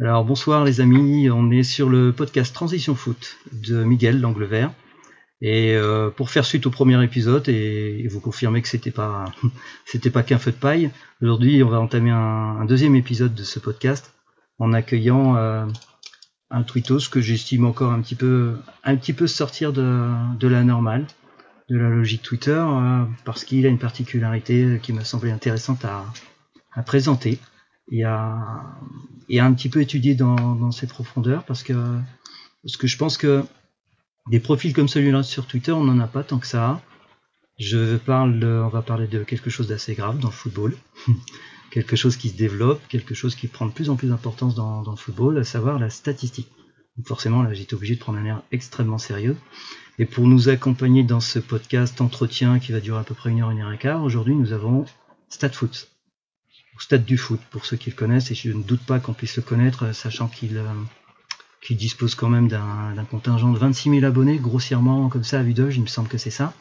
Alors bonsoir les amis, on est sur le podcast Transition Foot de Miguel l'Angle Vert. Et euh, pour faire suite au premier épisode et, vous confirmer que c'était pas c'était pas qu'un feu de paille, aujourd'hui on va entamer un, deuxième épisode de ce podcast en accueillant euh, un tweetos que j'estime encore un petit peu un petit peu sortir de, la normale, de la logique Twitter, euh, parce qu'il a une particularité qui m'a semblé intéressante à présenter et à, et un petit peu étudier dans, dans ses profondeurs parce que parce que je pense que des profils comme celui-là sur Twitter, on n'en a pas tant que ça. Je parle on va parler de quelque chose d'assez grave dans le football, quelque chose qui se développe, quelque chose qui prend de plus en plus d'importance dans, le football, à savoir la statistique. Forcément, là, j'étais obligé de prendre un air extrêmement sérieux. Et pour nous accompagner dans ce podcast entretien qui va durer à peu près une heure, une heure et quart, aujourd'hui, nous avons StatFoot stade du foot, pour ceux qui le connaissent, et je ne doute pas qu'on puisse le connaître, sachant qu'il euh, dispose quand même d'un contingent de 26 000 abonnés, grossièrement comme ça à vue d'œil, il me semble que c'est ça,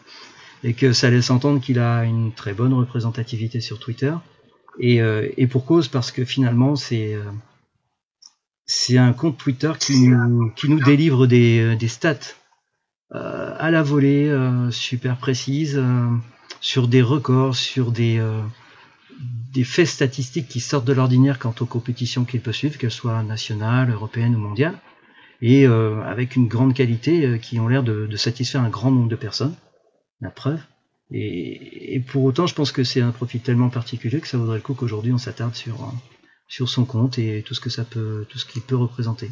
et que ça laisse entendre qu'il a une très bonne représentativité sur Twitter, et, euh, pour cause, parce que finalement c'est euh, c'est un compte Twitter qui nous, qui nous délivre des, des stats à la volée, super précises, sur des records, sur des des faits statistiques qui sortent de l'ordinaire quant aux compétitions qu'il peut suivre, qu'elles soient nationales, européennes ou mondiales, et euh, avec une grande qualité euh, qui ont l'air de, satisfaire un grand nombre de personnes. La preuve. Et, pour autant, je pense que c'est un profil tellement particulier que ça vaudrait le coup qu'aujourd'hui on s'attarde sur, euh, sur son compte et tout ce que ça peut, tout ce qu'il peut représenter.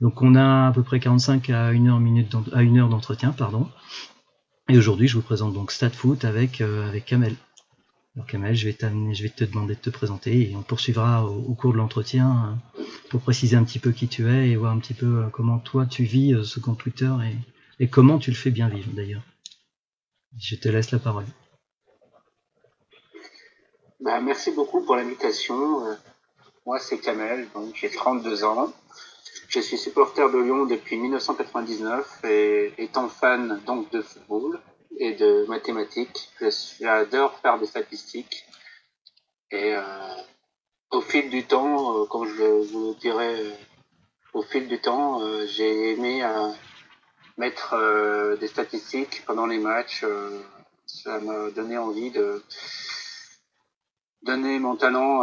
Donc on a à peu près 45 à 1 heure, minute à une heure d'entretien, pardon. Et aujourd'hui, je vous présente donc StatFoot avec, avec Kamel. Alors Kamel, je vais, te demander de te présenter et on poursuivra au, cours de l'entretien euh, pour préciser un petit peu qui tu es et voir un petit peu euh, comment toi tu vis euh, ce compte Twitter et, comment tu le fais bien vivre d'ailleurs. Je te laisse la parole. Bah, merci beaucoup pour l'invitation. Moi c'est Kamel, donc j'ai 32 ans. Je suis supporter de Lyon depuis 1999 et étant fan donc de football, et de mathématiques. J'adore faire des statistiques. Et euh, au fil du temps, euh, quand je vous dirais, euh, au fil du temps, j'ai aimé mettre des statistiques pendant les matchs. ça m'a donné envie de donner mon talent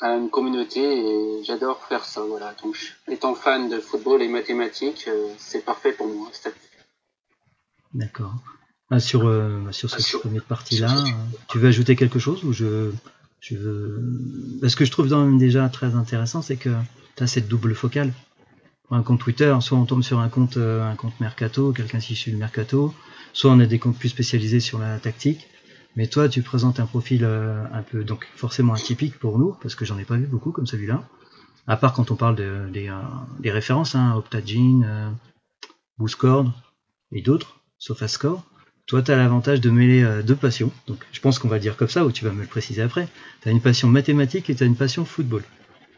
à une communauté et j'adore faire ça. Voilà. Donc, étant fan de football et mathématiques, c'est parfait pour moi. D'accord. Ah, sur, euh, sur cette ah, première partie-là, euh, tu veux ajouter quelque chose ou je, je veux... Ce que je trouve déjà très intéressant, c'est que tu as cette double focale. Pour un compte Twitter, soit on tombe sur un compte, euh, un compte Mercato, quelqu'un qui suit le Mercato, soit on a des comptes plus spécialisés sur la tactique. Mais toi, tu présentes un profil un peu, donc forcément atypique pour nous, parce que j'en ai pas vu beaucoup comme celui-là. À part quand on parle de, des, des références, hein, Optagene, euh, et d'autres, SofaScore. Toi, tu as l'avantage de mêler euh, deux passions. Donc, je pense qu'on va dire comme ça, ou tu vas me le préciser après. Tu as une passion mathématique et tu as une passion football.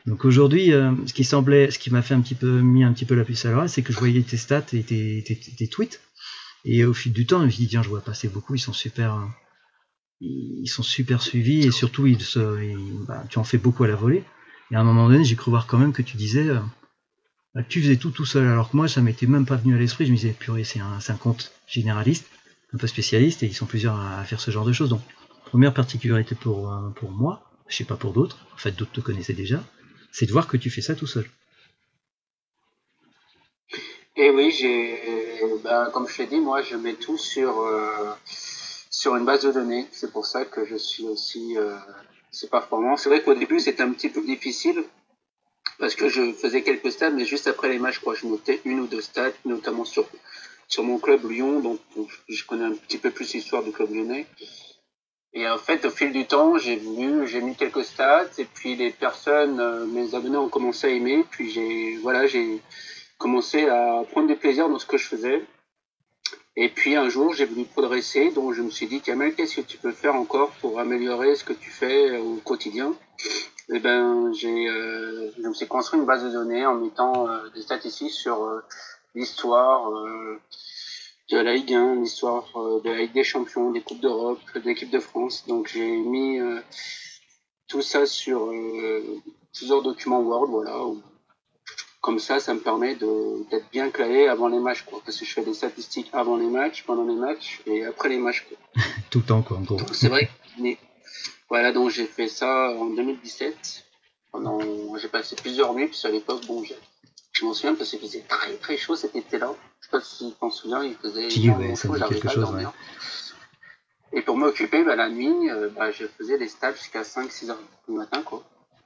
Donc aujourd'hui, euh, ce qui semblait, ce qui m'a fait un petit peu mis un petit peu la puce à l'oreille, c'est que je voyais tes stats et tes, tweets. Et au fil du temps, je me suis dit tiens, je vois passer beaucoup, ils sont super, ils sont super suivis et surtout bah, tu en fais beaucoup à la volée. Et à un moment donné, j'ai cru voir quand même que tu disais euh, bah, tu faisais tout tout seul, alors que moi, ça m'était même pas venu à l'esprit. Je me disais purée, c'est un, un compte généraliste un peu spécialistes et ils sont plusieurs à, faire ce genre de choses. Donc, première particularité pour, euh, pour moi, je sais pas pour d'autres, en fait d'autres te connaissaient déjà, c'est de voir que tu fais ça tout seul. Et oui, j'ai, ben, comme je t'ai dit, moi je mets tout sur, euh, sur une base de données. C'est pour ça que je suis aussi euh, c'est performant. C'est vrai qu'au début c'était un petit peu difficile parce que je faisais quelques stats, mais juste après les matchs, je je notais une ou deux stats, notamment sur sur mon club Lyon, donc, je connais un petit peu plus l'histoire du club lyonnais. Et en fait, au fil du temps, j'ai vu, j'ai mis quelques stats, et puis les personnes, euh, mes abonnés ont commencé à aimer, puis j'ai, voilà, j'ai commencé à prendre du plaisir dans ce que je faisais. Et puis un jour, j'ai voulu progresser, donc je me suis dit, Kamel, qu'est-ce que tu peux faire encore pour améliorer ce que tu fais au quotidien? Eh ben, j'ai, euh, je me suis construit une base de données en mettant euh, des statistiques sur l'histoire euh, de la Ligue 1, l'histoire euh, de la Ligue des Champions, des Coupes d'Europe, de l'équipe de France. Donc j'ai mis euh, tout ça sur plusieurs documents Word, voilà, où comme ça, ça me permet d'être bien calé avant les matchs, quoi. Parce que je fais des statistiques avant les matchs, pendant les matchs et après les matchs, quoi. Tout le temps, quoi, en gros. C'est vrai. Mais, voilà, donc j'ai fait ça en 2017. Pendant, j'ai passé plusieurs nuits, puis à l'époque, bon, je m'en souviens parce qu'il faisait très très chaud cet été-là. Je sais pas si tu t'en souviens, il faisait si, ouais, chaud, quelque chose, ouais. Et pour m'occuper, bah, la nuit, euh, bah, je faisais des stages jusqu'à 5-6 heures du matin, quoi.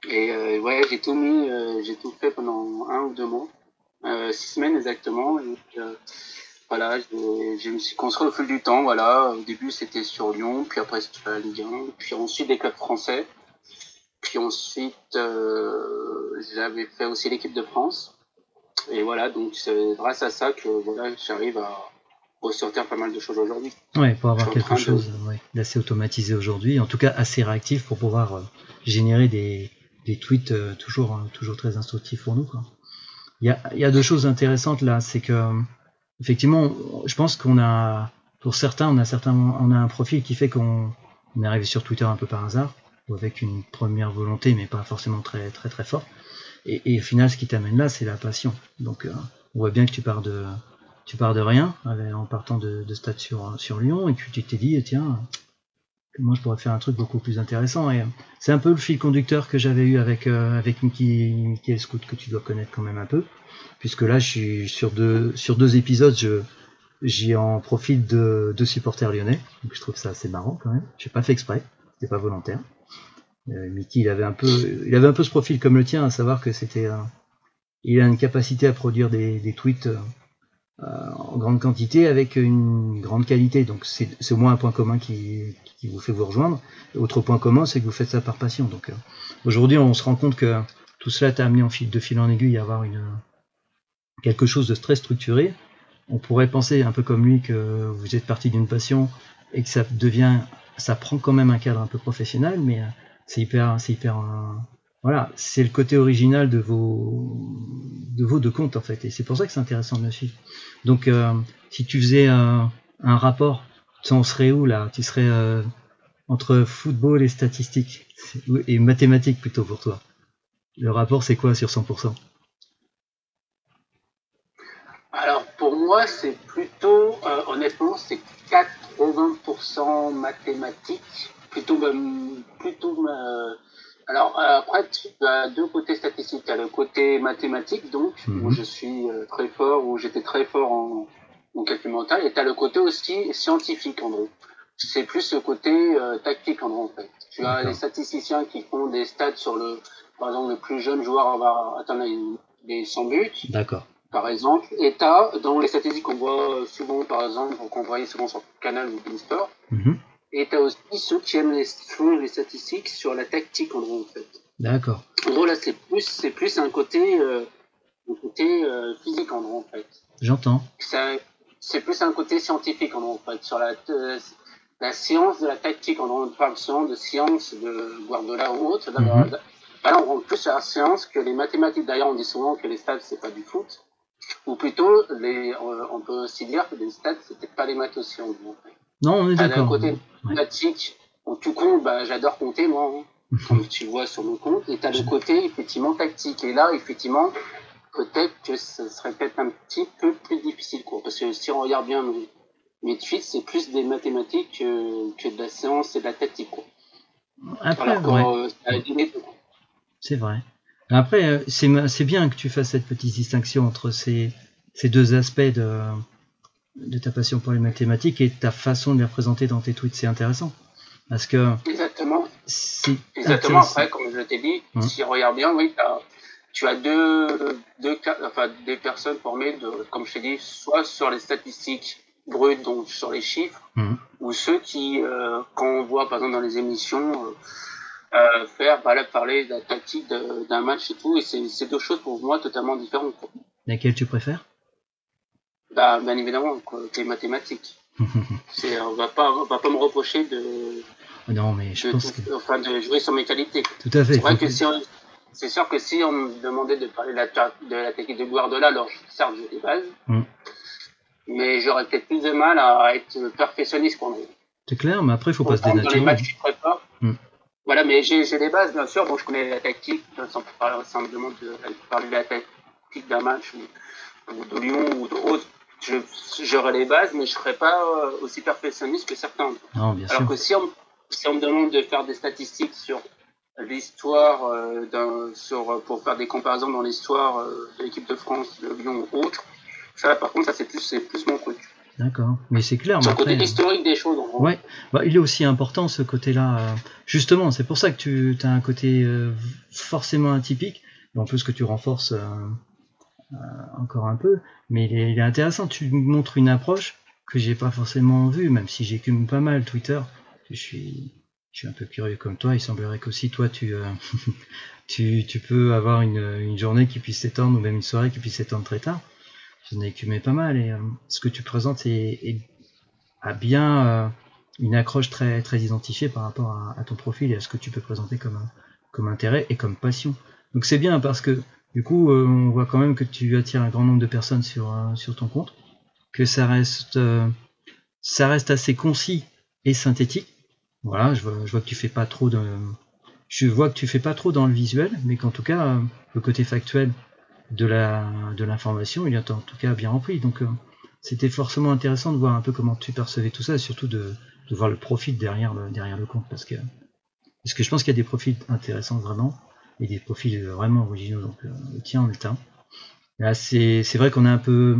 Et euh, ouais, j'ai tout mis, euh, j'ai tout fait pendant un ou deux mois, euh, six semaines exactement. Et, euh, voilà, je, me suis construit au fil du temps. Voilà, au début c'était sur Lyon, puis après c'était la Ligue 1, puis ensuite des clubs français, puis ensuite j'avais fait aussi l'équipe de France. Et voilà, donc c'est grâce à ça que voilà, j'arrive à ressortir pas mal de choses aujourd'hui. Ouais, pour avoir quelque chose d'assez automatisé aujourd'hui, en tout cas assez réactif pour pouvoir générer des, des tweets euh, toujours, hein, toujours très instructifs pour nous. Quoi. Il, y a, il y a deux choses intéressantes là, c'est que effectivement, je pense qu'on a, pour certains, on a certains, on a un profil qui fait qu'on est arrivé sur Twitter un peu par hasard ou avec une première volonté, mais pas forcément très très très fort. Et, au final, ce qui t'amène là, c'est la passion. Donc, euh, on voit bien que tu pars de, tu pars de rien en partant de, de stade sur, Lyon et que tu t'es dit, tiens, moi je pourrais faire un truc beaucoup plus intéressant. Et euh, c'est un peu le fil conducteur que j'avais eu avec euh, avec Mickey, Mickey Scout que tu dois connaître quand même un peu, puisque là je suis sur deux sur deux épisodes, je j'y en profite de deux supporters lyonnais, donc je trouve ça assez marrant quand même. J'ai pas fait exprès, c'était pas volontaire. Euh, Mickey, il avait un peu il avait un peu ce profil comme le tien, à savoir que c'était il a une capacité à produire des, tweets en grande quantité avec une grande qualité. Donc c'est au moins un point commun qui, qui vous fait vous rejoindre. Autre point commun, c'est que vous faites ça par passion. Donc euh, aujourd'hui, on se rend compte que tout cela t'a amené en fil, de fil en aiguille à avoir une, quelque chose de très structuré. On pourrait penser un peu comme lui que vous êtes parti d'une passion et que ça devient, ça prend quand même un cadre un peu professionnel, mais euh, c'est euh, voilà, c'est le côté original de vos, de vos deux comptes en fait, et c'est pour ça que c'est intéressant de me suivre. Donc, si tu faisais un rapport tu en serais où là? Tu serais euh, entre football et statistiques et mathématiques plutôt pour toi? Le rapport c'est quoi sur 100% Alors pour moi c'est plutôt euh, honnêtement c'est 80% mathématiques plutôt plutôt euh, alors après tu as deux côtés statistiques tu as le côté mathématique donc où mhm. je suis très fort où j'étais très fort en calcul mental, et tu as le côté aussi scientifique, en gros. C'est plus le côté euh, tactique, en gros, en fait. Tu as les statisticiens qui font des stats sur le, par exemple, le plus jeune joueur avoir atteindre les 100 buts. D'accord. Par exemple. Et tu as, dans les statistiques qu'on voit souvent, par exemple, qu'on voyait souvent sur Canal ou Beansport, mm et tu as aussi ceux qui aiment les, les statistiques sur la tactique, en gros, en fait. D'accord. En gros, là, c'est plus, c'est plus un côté, euh, un côté euh, physique, en gros, en fait. J'entends c'est plus un côté scientifique en fait, sur la, euh, la science de la tactique. On parle souvent de science de Guardiola ou autre. Mm Là, on rentre plus sur la science que les mathématiques. D'ailleurs, on dit souvent que les stats, c'est pas du foot. Ou plutôt, les, on peut aussi dire que les stats, c'était pas les maths aussi. En fait. Non, on est d'accord. un côté mathématique, où tu comptes, bah, j'adore compter, moi, hein, comme tu vois sur mon compte. Et tu as le côté, effectivement, tactique. Et là, effectivement, peut-être que ce serait peut-être un petit peu plus difficile, quoi. Parce que si on regarde bien mes, tweets, c'est plus des mathématiques que, que, de la séance et de la tactique, quoi. Après, ouais. Euh, c'est vrai. Après, euh, c'est bien que tu fasses cette petite distinction entre ces, ces deux aspects de, de ta passion pour les mathématiques et ta façon de les représenter dans tes tweets. C'est intéressant. Parce que. Exactement. Exactement. Après, comme je t'ai dit, hum. si on regarde bien, oui, tu as deux, deux, enfin, des personnes formées, de, comme je t'ai dit, soit sur les statistiques brutes, donc sur les chiffres, mhm. ou ceux qui, euh, quand on voit par exemple dans les émissions, euh, euh faire bah, parler de la tactique d'un match et tout, et c'est deux choses pour moi totalement différentes. Laquelle tu préfères? Bah, Bien évidemment, quoi, les mathématiques. on va pas, on va pas me reprocher de. Non, mais je pense que... enfin, de jouer sur mes qualités. Tout à fait. C'est vrai que si on, c'est sûr que si on me demandait de parler de la, de la technique de Guardiola, alors certes j'ai des bases, mm. mais j'aurais peut-être plus de mal à être perfectionniste pour moi. C'est clair, mais après il faut pas se dénaturer. Dans les matchs, je fort. Mm. Voilà, mais j'ai des bases, bien sûr. Bon, je connais la tactique, sans, sans me demander de parler de la, statistiques d'un match ou, de Lyon ou d'autres, j'aurais les bases, mais je serais pas aussi perfectionniste que certains. Non, bien Alors que si on, si on me demande de faire des statistiques sur l'histoire euh, sur pour faire des comparaisons dans l'histoire de l'équipe de France, de Lyon ou autre, ça par contre ça c'est plus c'est plus mon truc. D'accord, mais c'est clair. Sur le côté historique des choses. En ouais, bah, il est aussi important ce côté-là. Euh, justement, c'est pour ça que tu as un côté euh, forcément atypique, en plus que tu renforces euh, encore un peu. Mais il est, intéressant. Tu montres une approche que j'ai pas forcément vue, même si j'écume pas mal Twitter. Je suis, un peu curieux comme toi. Il semblerait qu'aussi toi, tu, tu, peux avoir une, journée qui puisse s'étendre ou même une soirée qui puisse s'étendre très tard j'en ai écumé pas mal et euh, ce que tu présentes est, a bien euh, une accroche très très identifiée par rapport à, ton profil et à ce que tu peux présenter comme intérêt et comme passion. Donc c'est bien parce que du coup euh, on voit quand même que tu attires un grand nombre de personnes sur sur ton compte, que ça reste ça reste assez concis et synthétique. Voilà, je vois, que tu fais pas trop de je vois que tu fais pas trop dans le visuel, mais qu'en tout cas le côté factuel de la de l'information, il est en tout cas bien rempli. Donc euh, c'était forcément intéressant de voir un peu comment tu percevais tout ça, et surtout de, voir le profit derrière le, derrière le compte, parce que parce que je pense qu'il y a des profils intéressants vraiment, et des profils vraiment originaux. Donc euh, le tien. Là c'est vrai qu'on a un peu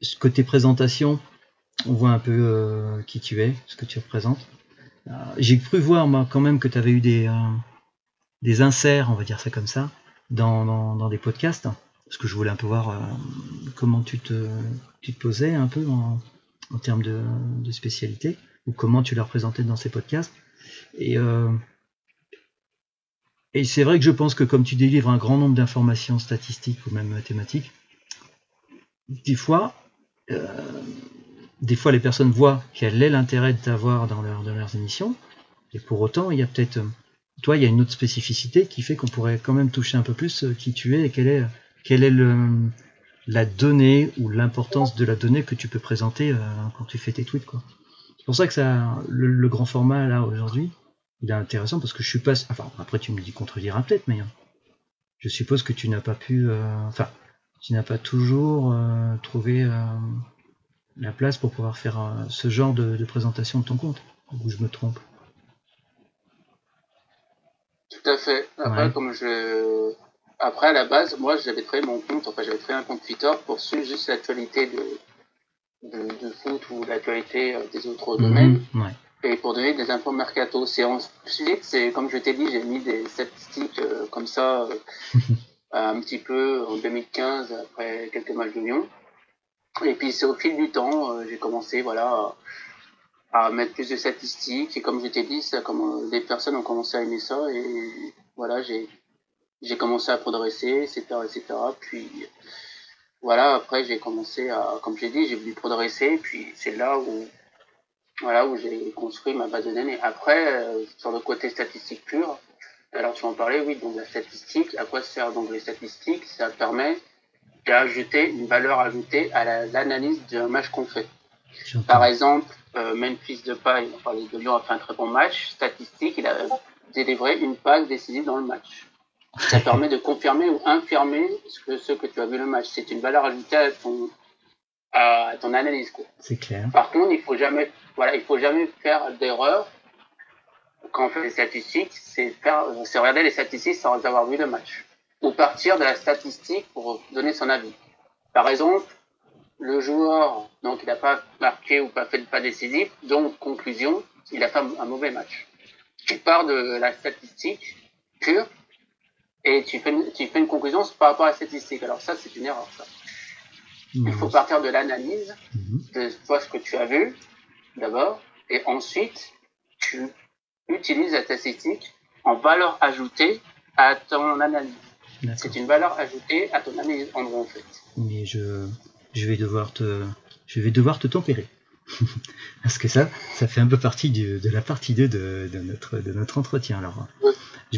ce côté présentation, on voit un peu euh, qui tu es, ce que tu représentes. J'ai cru voir moi quand même que tu avais eu des des inserts, on va dire ça comme ça, dans, dans, des podcasts, parce que je voulais un peu voir euh, comment tu te, tu te posais un peu en, en termes de, de, spécialité, ou comment tu la représentais dans ces podcasts. Et, euh, et c'est vrai que je pense que comme tu délivres un grand nombre d'informations statistiques ou même mathématiques, des fois, euh, des fois les personnes voient quel est l'intérêt de t'avoir dans, leur, dans leurs émissions, et pour autant, il y a peut-être toi, il y a une autre spécificité qui fait qu'on pourrait quand même toucher un peu plus euh, qui tu es et quelle est, quelle est la donnée ou l'importance de la donnée que tu peux présenter euh, quand tu fais tes tweets. C'est pour ça que ça, le, grand format là aujourd'hui, il est intéressant parce que je suis pas. Enfin, après tu me dis contredire peut-être, mais hein, je suppose que tu n'as pas pu. Euh, enfin, tu n'as pas toujours trouvé la place pour pouvoir faire ce genre de, de présentation de ton compte. Ou je me trompe. Tout à fait. Après, comme je. Après, à la base, moi, j'avais créé mon compte, enfin, j'avais créé un compte Twitter pour suivre juste l'actualité de, de, foot ou l'actualité euh, des autres mhm, domaines. Et pour donner des infos mercato. C'est ensuite, c'est, comme je t'ai dit, j'ai mis des statistiques euh, comme ça, euh, un petit peu en 2015, après quelques matchs de Lyon. Et puis, c'est au fil du temps, j'ai commencé, voilà, à mettre plus de statistiques. Et comme je t'ai dit, ça, comme, des personnes ont commencé à aimer ça. Et voilà, j'ai, j'ai commencé à progresser, etc., etc. Puis, voilà, après, j'ai commencé à, comme j'ai dit, j'ai voulu progresser. Puis, c'est là où, voilà, où j'ai construit ma base de données. Après, euh, sur le côté statistique pur, alors tu en parlais, oui, donc la statistique, à quoi sert donc les statistiques? Ça permet d'ajouter une valeur ajoutée à l'analyse d'un match qu'on fait. Par exemple, euh, Memphis de Paille, de Lyon, a fait un très bon match. Statistique, il a délivré une passe décisive dans le match. Ça permet de confirmer ou infirmer ce que, ce que tu as vu le match. C'est une valeur ajoutée à ton, à ton analyse. C'est clair. Par contre, il faut jamais, voilà, il faut jamais faire d'erreur quand on fait des statistiques. C'est faire, c'est regarder les statistiques sans avoir vu le match. Ou partir de la statistique pour donner son avis. Par exemple, le joueur, donc il n'a pas marqué ou pas fait de pas décisif, donc conclusion, il a fait un mauvais match. Tu pars de la statistique pure et tu fais une, tu fais une conclusion par rapport à la statistique. Alors ça, c'est une erreur. Ça. Il faut partir de l'analyse mhm. de toi ce que tu as vu d'abord et ensuite tu utilises la statistique en valeur ajoutée à ton analyse. C'est une valeur ajoutée à ton analyse en gros en fait. Mais je je vais devoir te, je vais devoir te tempérer. Parce que ça, ça fait un peu partie de la partie 2 de, notre, de notre entretien. Alors,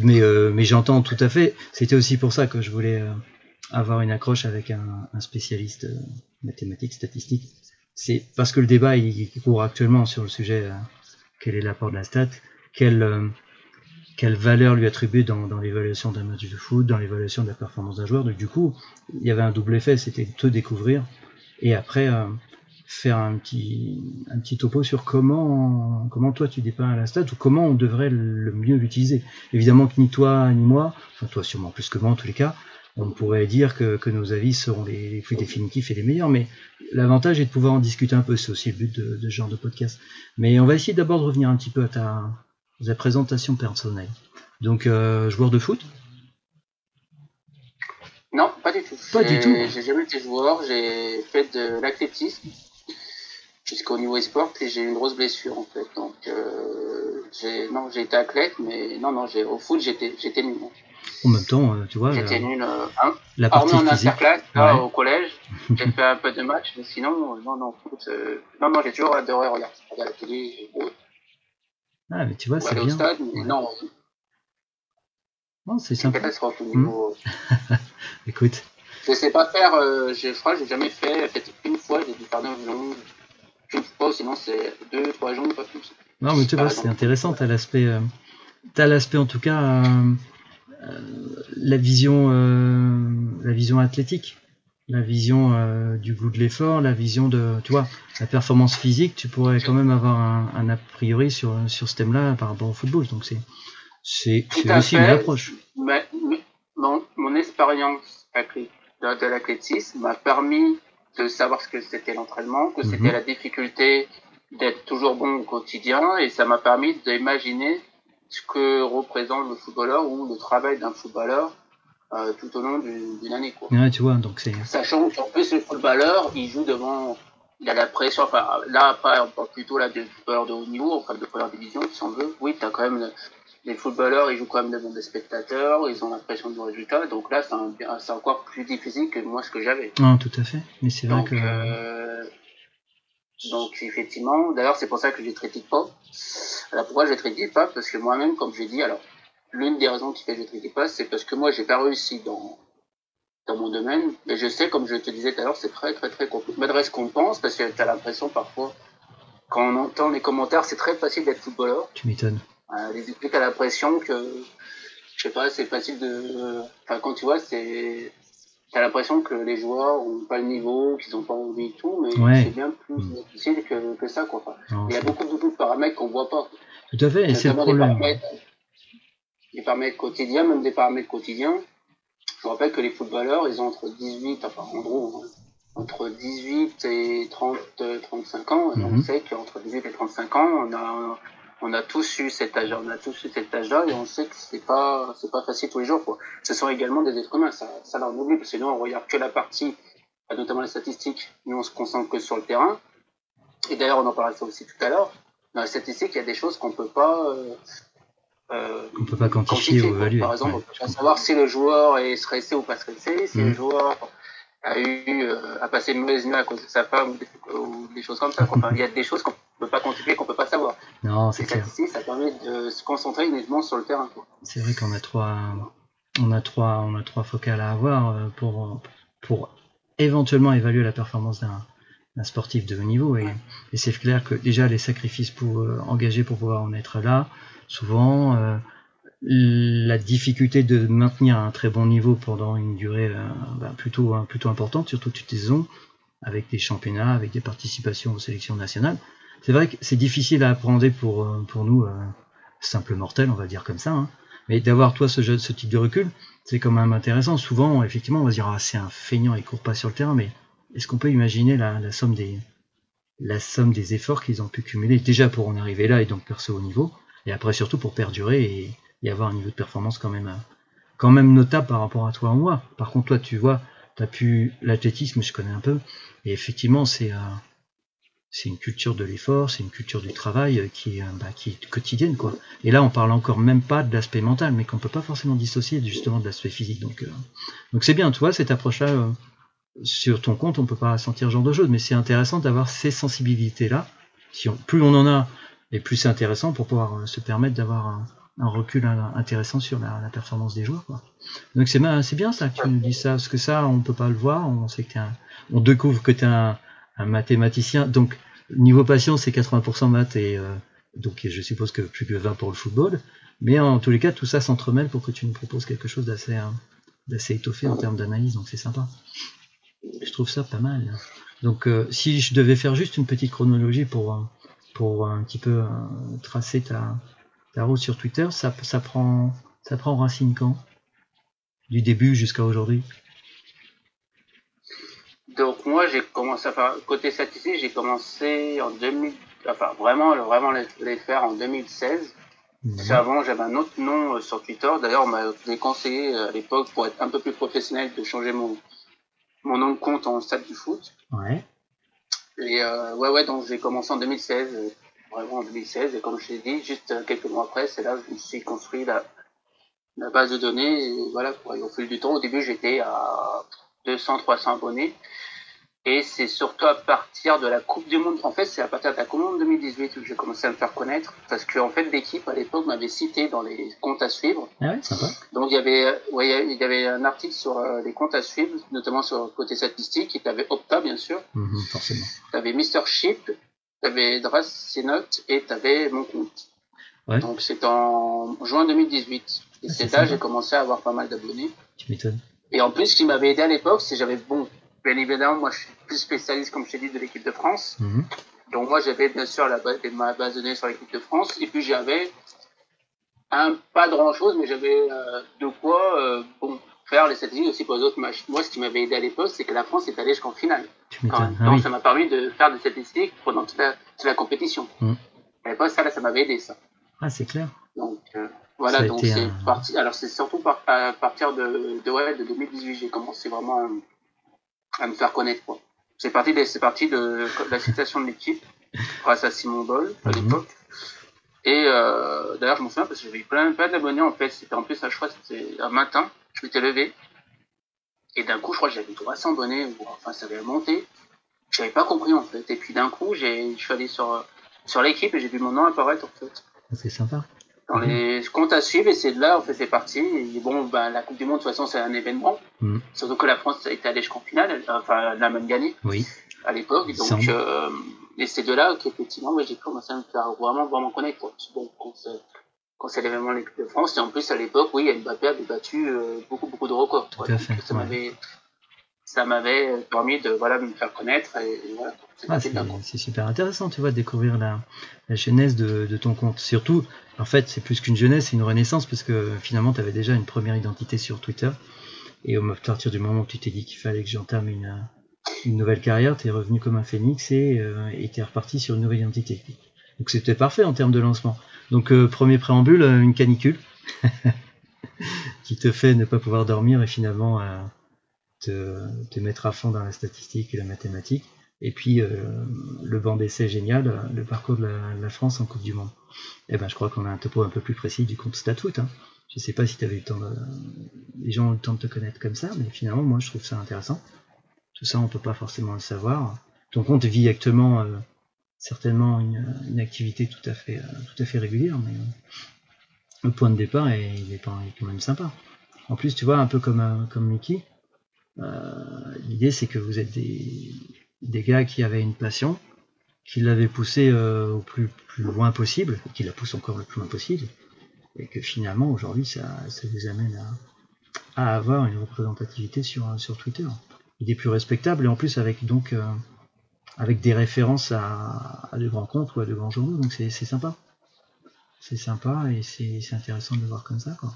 mais, euh, mais j'entends tout à fait. C'était aussi pour ça que je voulais euh, avoir une accroche avec un, spécialiste euh, mathématique, statistique. C'est parce que le débat il, court actuellement sur le sujet quel est l'apport de la stat, quel, quelle valeur lui attribuer dans, l'évaluation d'un match de foot, dans l'évaluation de la performance d'un joueur. Donc du coup, il y avait un double effet, c'était te découvrir et après euh, faire un petit, un petit topo sur comment, comment toi tu dépeins la stade ou comment on devrait le mieux l'utiliser. Évidemment que ni toi ni moi, enfin toi sûrement plus que moi en tous les cas, on pourrait dire que, que nos avis seront les, plus définitifs et les meilleurs, mais l'avantage est de pouvoir en discuter un peu, c'est aussi le but de, de, ce genre de podcast. Mais on va essayer d'abord de revenir un petit peu à ta, ta présentation personnelle. Donc, euh, joueur de foot? Non, pas du tout. Pas du tout. J'ai jamais été joueur, j'ai fait de l'athlétisme jusqu'au niveau e-sport et j'ai eu une grosse blessure en fait. Donc, euh, j'ai, non, j'ai été athlète, mais non, non, au foot, j'étais, j'étais nul. En même temps, euh, tu vois. J'étais nul. Euh, hein, la partie hormis en physique. interclasse, Ouais. là, au collège, j'ai fait un peu de matchs, mais sinon, euh, non, non, foot, euh, non, non, j'ai toujours adoré regarder à la télé, Ah, mais tu vois, c'est aller au bien. stade, mais Ouais. non, Non, c'est sympa. catastrophe au niveau. Écoute, Je sais pas faire, euh, je, crois que j'ai jamais fait, peut-être une fois, j'ai dû faire d'un jongle, une fois, sinon c'est deux, trois jongles, pas plus. non, mais tu vois, c'est intéressant. T'as l'aspect, euh, t'as l'aspect en tout cas, euh, euh, la vision, euh, la vision athlétique, la vision euh, du goût de l'effort, la vision de, tu vois, la performance physique. Tu pourrais quand même avoir un, un a priori sur sur ce thème-là par rapport au football. Donc c'est, c'est, aussi fait. une approche. Mais, mais mon, mon expérience de, de l'athlétisme m'a permis de savoir ce que c'était l'entraînement, que Mhm. c'était la difficulté d'être toujours bon au quotidien, et ça m'a permis d'imaginer ce que représente le footballeur ou le travail d'un footballeur euh, tout au long d'une année. Quoi. Ouais, tu vois, donc c'est, Sachant qu'en plus le footballeur, il joue devant, il a la pression, enfin là parle plutôt là de footballeurs de haut niveau, enfin de première division si on veut. Oui, t'as quand même le- les footballeurs, ils jouent quand même devant des spectateurs, ils ont la pression du résultat, donc là c'est encore plus difficile que moi ce que j'avais. non, tout à fait. Mais c'est vrai Donc, que, euh, donc effectivement, d'ailleurs c'est pour ça que je ne critique pas. Alors pourquoi je ne critique pas? Parce que moi-même, comme j'ai dit, alors l'une des raisons qui fait que je ne critique pas, c'est parce que moi j'ai pas réussi dans dans mon domaine, mais je sais, comme je te disais tout à l'heure, c'est très très très compliqué. Malgré ce qu'on pense, parce que tu as l'impression parfois, quand on entend les commentaires, c'est très facile d'être footballeur. tu m'étonnes. Euh, les équipes a l'impression que, je sais pas, c'est facile de. Enfin, quand tu vois, c'est. T'as l'impression que les joueurs ont pas le niveau, qu'ils ont pas envie et tout, mais Ouais. c'est bien plus Mm. difficile que, que ça, quoi. Non, il y a beaucoup, beaucoup de paramètres qu'on voit pas. tout à fait, c'est le Notamment des problème. paramètres, des paramètres quotidiens, même des paramètres quotidiens. Je vous rappelle que les footballeurs, ils ont entre 18, enfin, en gros, hein, entre 18 et 30, euh, 35 ans. Et Mhm. On sait qu'entre 18 et 35 ans, on a, on a tous eu cet âge, on a tous eu cet âge-là, et on sait que c'est pas, c'est pas facile tous les jours, quoi. Ce sont également des êtres humains, ça, ça là on oublie, parce que nous, on regarde que la partie, euh, notamment les statistiques, nous, on se concentre que sur le terrain. Et d'ailleurs, on en parlait ça aussi tout à l'heure. Dans les statistiques, il y a des choses qu'on peut pas, euh, euh, On peut pas quantifier ou évaluer. Par exemple, Ouais, on peut pas savoir si le joueur est stressé ou pas stressé, si le joueur a eu euh, a passé une mauvaise nuit à cause de sa femme ou des, ou des choses comme ça. quoi. Enfin, il y a des choses qu'on peut pas quantifier, qu'on peut pas savoir. Non, c'est clair. ça permet de se concentrer uniquement sur le terrain. C'est vrai qu'on a trois, on a trois, on a trois focales à avoir euh, pour, pour éventuellement évaluer la performance d'un, sportif de haut niveau. Et, et c'est clair que déjà les sacrifices pour euh, engagés pour pouvoir en être là, souvent euh, la difficulté de maintenir un très bon niveau pendant une durée euh, bah, plutôt, hein, plutôt importante, surtout toute saison, avec des championnats, avec des participations aux sélections nationales. C'est vrai que c'est difficile à appréhender pour, euh, pour nous, euh, simples mortels, on va dire comme ça. hein. Mais d'avoir toi ce, ce type de recul, c'est quand même intéressant. Souvent, effectivement, on va se dire ah, c'est un feignant, il court pas sur le terrain, mais est-ce qu'on peut imaginer la, la somme des la somme des efforts qu'ils ont pu cumuler déjà pour en arriver là et donc percer au niveau, et après surtout pour perdurer et, et avoir un niveau de performance quand même euh, quand même notable par rapport à toi ou moi. Par contre, toi, tu vois, tu as pu l'athlétisme, je connais un peu, et effectivement, c'est euh, c'est une culture de l'effort, c'est une culture du travail euh, qui est, bah, qui est quotidienne, quoi. Et là, on parle encore même pas de l'aspect mental, mais qu'on peut pas forcément dissocier justement de l'aspect physique. Donc, euh, donc c'est bien, tu vois, cette approche-là, euh, sur ton compte, on peut pas sentir ce genre de choses, mais c'est intéressant d'avoir ces sensibilités-là. Si on, plus on en a, et plus c'est intéressant pour pouvoir euh, se permettre d'avoir un, un recul intéressant sur la, la performance des joueurs. Quoi. Donc c'est bien, ça que tu nous dis ça, parce que ça, on peut pas le voir. On sait que t'es un- on découvre que tu es un, un mathématicien. Donc niveau patience, c'est 80% maths et euh, donc je suppose que plus que 20 pour le football. Mais en tous les cas, tout ça s'entremêle pour que tu nous proposes quelque chose d'assez hein, étoffé en termes d'analyse, donc c'est sympa. Je trouve ça pas mal. Donc euh, si je devais faire juste une petite chronologie pour, euh, pour un petit peu euh, tracer ta, ta route sur Twitter, ça, ça, prend, ça prend racine quand? Du début jusqu'à aujourd'hui? Donc moi j'ai commencé à faire, côté statistique, j'ai commencé en 2000, enfin vraiment, vraiment les faire en 2016. Mhm. Avant, j'avais un autre nom euh, sur Twitter. D'ailleurs, on m'a conseillé euh, à l'époque, pour être un peu plus professionnel, de changer mon, mon nom de compte en stade du foot. Ouais. Et euh, ouais, ouais, donc j'ai commencé en 2016, euh, vraiment en 2016. Et comme je l'ai dit, juste quelques mois après, c'est là que je me suis construit la, la base de données. Et voilà, au fil du temps, au début, j'étais à 200, 300 abonnés. Et c'est surtout à partir de la Coupe du Monde. En fait, c'est à partir de la Coupe du Monde 2018 que j'ai commencé à me faire connaître. Parce qu'en en fait, l'équipe, à l'époque, m'avait cité dans les comptes à suivre. Ah ouais, sympa. Donc, il y avait, ouais, il y avait un article sur euh, les comptes à suivre, notamment sur le côté statistique. Et tu avais Opta, bien sûr. Mhm, forcément. Tu avais Mr. Chip, tu avais Dracenot et tu avais mon compte. Ouais. Donc, c'est en juin 2018. Et ah, c'est là que j'ai commencé à avoir pas mal d'abonnés. Tu m'étonnes. Et en plus, ce qui m'avait aidé à l'époque, c'est j'avais, bon, bien évidemment, moi, je suis plus spécialiste, comme je t'ai dit, de l'équipe de France. Mhm. Donc, moi, j'avais bien sûr la base, ma base de données sur l'équipe de France. Et puis, j'avais un, pas grand chose, mais j'avais euh, de quoi euh, bon, faire les statistiques aussi pour les autres matchs. Moi, ce qui m'avait aidé à l'époque, c'est que la France est allée jusqu'en finale. Ah donc, ça m'a permis de faire des statistiques pendant toute la, toute la compétition. Mhm. À l'époque, ça, là, ça m'avait aidé, ça. Ah, c'est clair. Donc, euh, voilà, donc c'est parti. Alors, c'est surtout à partir de, de, ouais, de 2018, j'ai commencé vraiment à me faire connaître. Quoi. C'est parti, de, c'est parti de, la citation de l'équipe grâce à Simon Boll à l'époque. Et euh, d'ailleurs, je m'en souviens parce que j'avais plein, plein d'abonnés en fait. C'était en plus, je crois, c'était un matin. Je m'étais levé et d'un coup, je crois que j'avais 300 abonnés. Enfin, ça avait monté. J'avais pas compris en fait. Et puis d'un coup, j'ai, je suis allé sur sur l'équipe et j'ai vu mon nom apparaître en fait. C'est sympa dans les comptes à suivre et c'est de là on fait c'est parti. Et bon ben la Coupe du Monde de toute façon c'est un événement. Mm. surtout que la France a été allée jusqu'en finale enfin l'a même gagné oui. à l'époque donc euh, et c'est de là qu'effectivement j'ai commencé à me faire vraiment vraiment connaître quoi. bon quand c'est quand c'est l'événement de l'équipe de France et en plus à l'époque oui Mbappé avait battu euh, beaucoup beaucoup de records Tout à fait, ça m'avait ça m'avait permis de voilà, me faire connaître. Et, voilà, ah, c'est super intéressant, tu vois, de découvrir la, la genèse de, de, ton compte. Surtout, en fait, c'est plus qu'une jeunesse, c'est une renaissance, parce que finalement, tu avais déjà une première identité sur Twitter. Et à partir du moment où tu t'es dit qu'il fallait que j'entame une, une nouvelle carrière, tu es revenu comme un phénix et euh, tu es reparti sur une nouvelle identité. Donc c'était parfait en termes de lancement. Donc euh, premier préambule, euh, une canicule qui te fait ne pas pouvoir dormir et finalement euh, te, te, mettre à fond dans la statistique et la mathématique. Et puis euh, le banc d'essai génial, le parcours de la, France en Coupe du Monde. Et eh ben je crois qu'on a un topo un peu plus précis du compte StatFoot. Hein. Je sais pas si tu avais eu le temps de... les gens ont eu le temps de te connaître comme ça, mais finalement moi je trouve ça intéressant. Tout ça on peut pas forcément le savoir. Ton compte vit actuellement euh, certainement une, activité tout à fait euh, tout à fait régulière, mais le point de départ est, il est, quand même sympa. En plus tu vois un peu comme comme Mickey, l'idée, c'est que vous êtes des, gars qui avaient une passion, qui l'avaient poussé euh, au plus, loin possible, et qui la poussent encore le plus loin possible, et que finalement, aujourd'hui, ça, vous amène à, avoir une représentativité sur, sur Twitter. Idée plus respectable, et en plus avec donc euh, avec des références à, à, de grands comptes ou à de grands journaux, donc c'est sympa. C'est sympa et c'est intéressant de le voir comme ça. Quoi.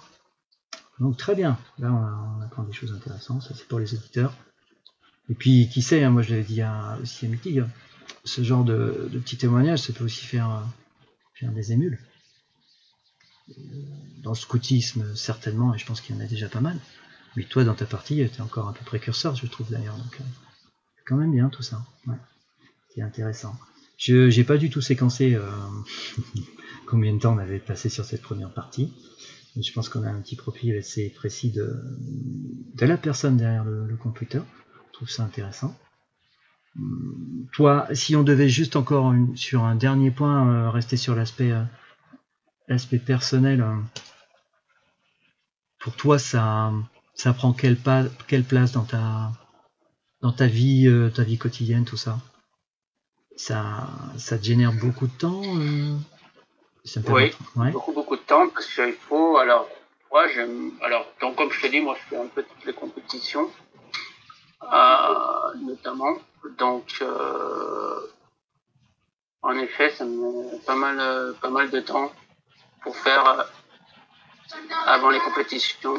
Donc très bien, là on, apprend des choses intéressantes, ça c'est pour les auditeurs. Et puis qui sait, hein, moi je l'avais dit aussi à Mickey, hein, ce genre de, de petits témoignages, ça peut aussi faire, des émules. Dans le scoutisme, certainement, et je pense qu'il y en a déjà pas mal. Mais toi, dans ta partie, tu es encore un peu précurseur, je trouve d'ailleurs. Donc, euh, quand même bien tout ça. C'est intéressant. Je n'ai pas du tout séquencé euh, combien de temps on avait passé sur cette première partie. Je pense qu'on a un petit profil assez précis de, la personne derrière le, computer. Je trouve ça intéressant. Toi, si on devait juste encore sur un dernier point euh, rester sur l'aspect euh, personnel, euh, pour toi, ça, ça prend quelle, place dans ta dans ta vie, ta vie quotidienne, tout ça? Ça, ça te génère beaucoup de temps oui, beaucoup, beaucoup de temps parce qu'il faut. Alors, moi, j'aime. Alors, donc, comme je te dis, moi, je fais un peu toutes les compétitions, euh, notamment. Donc, euh, en effet, ça me met pas mal, pas mal de temps pour faire euh, avant les compétitions.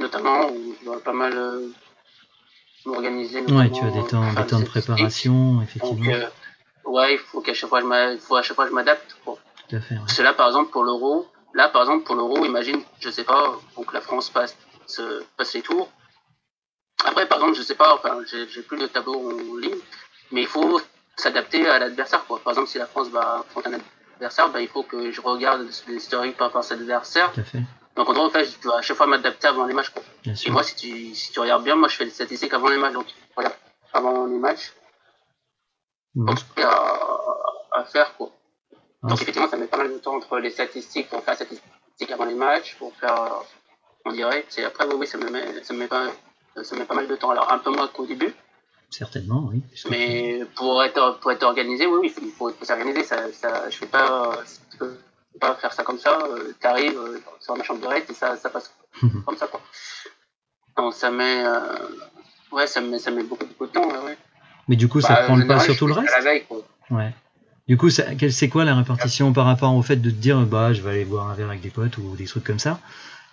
Notamment, je dois pas mal m'organiser. Ouais, tu as des temps, des temps de préparation, effectivement. Donc, ouais, il faut qu'à chaque fois, je faut à chaque fois je m'adapte. Tout à fait. Ouais. là, par exemple, pour l'euro, là, par exemple, pour l'euro, imagine, je sais pas, donc la France passe, passe les tours. Après, par exemple, je sais pas, enfin, j'ai plus de tableau en ligne, mais il faut s'adapter à l'adversaire, quoi. Par exemple, si la France va affronter un adversaire, ben, il faut que je regarde l'historique par rapport à cet adversaire. Tout à fait. Donc, en gros, fait, je dois à chaque fois m'adapter avant les matchs, quoi. Et moi, si tu, si tu regardes bien, moi, je fais les statistiques avant les matchs, donc, voilà, avant les matchs. Mmh. Donc, à, à faire, quoi. Donc, effectivement, ça met pas mal de temps entre les statistiques, pour faire les statistiques avant les matchs, pour faire euh, en direct. Et après, oui, oui, ça me met, ça me met pas, ça met pas mal de temps. Alors, un peu moins qu'au début. Certainement, oui. Mais pour être, pour être organisé, oui, oui, il faut, s'organiser. Ça, ça, je ne peux pas, pas faire ça comme ça. Euh, tu arrives euh, sur ma chambre direct et ça, ça passe comme ça, quoi. Donc, ça met, euh, ouais, ça met, ça met beaucoup, beaucoup de temps, ouais, ouais. Mais du coup, ça bah, prend pas sur tout le reste la veille, quoi. Ouais. Du coup, c'est quoi la répartition par rapport au fait de te dire, bah, je vais aller boire un verre avec des potes ou des trucs comme ça?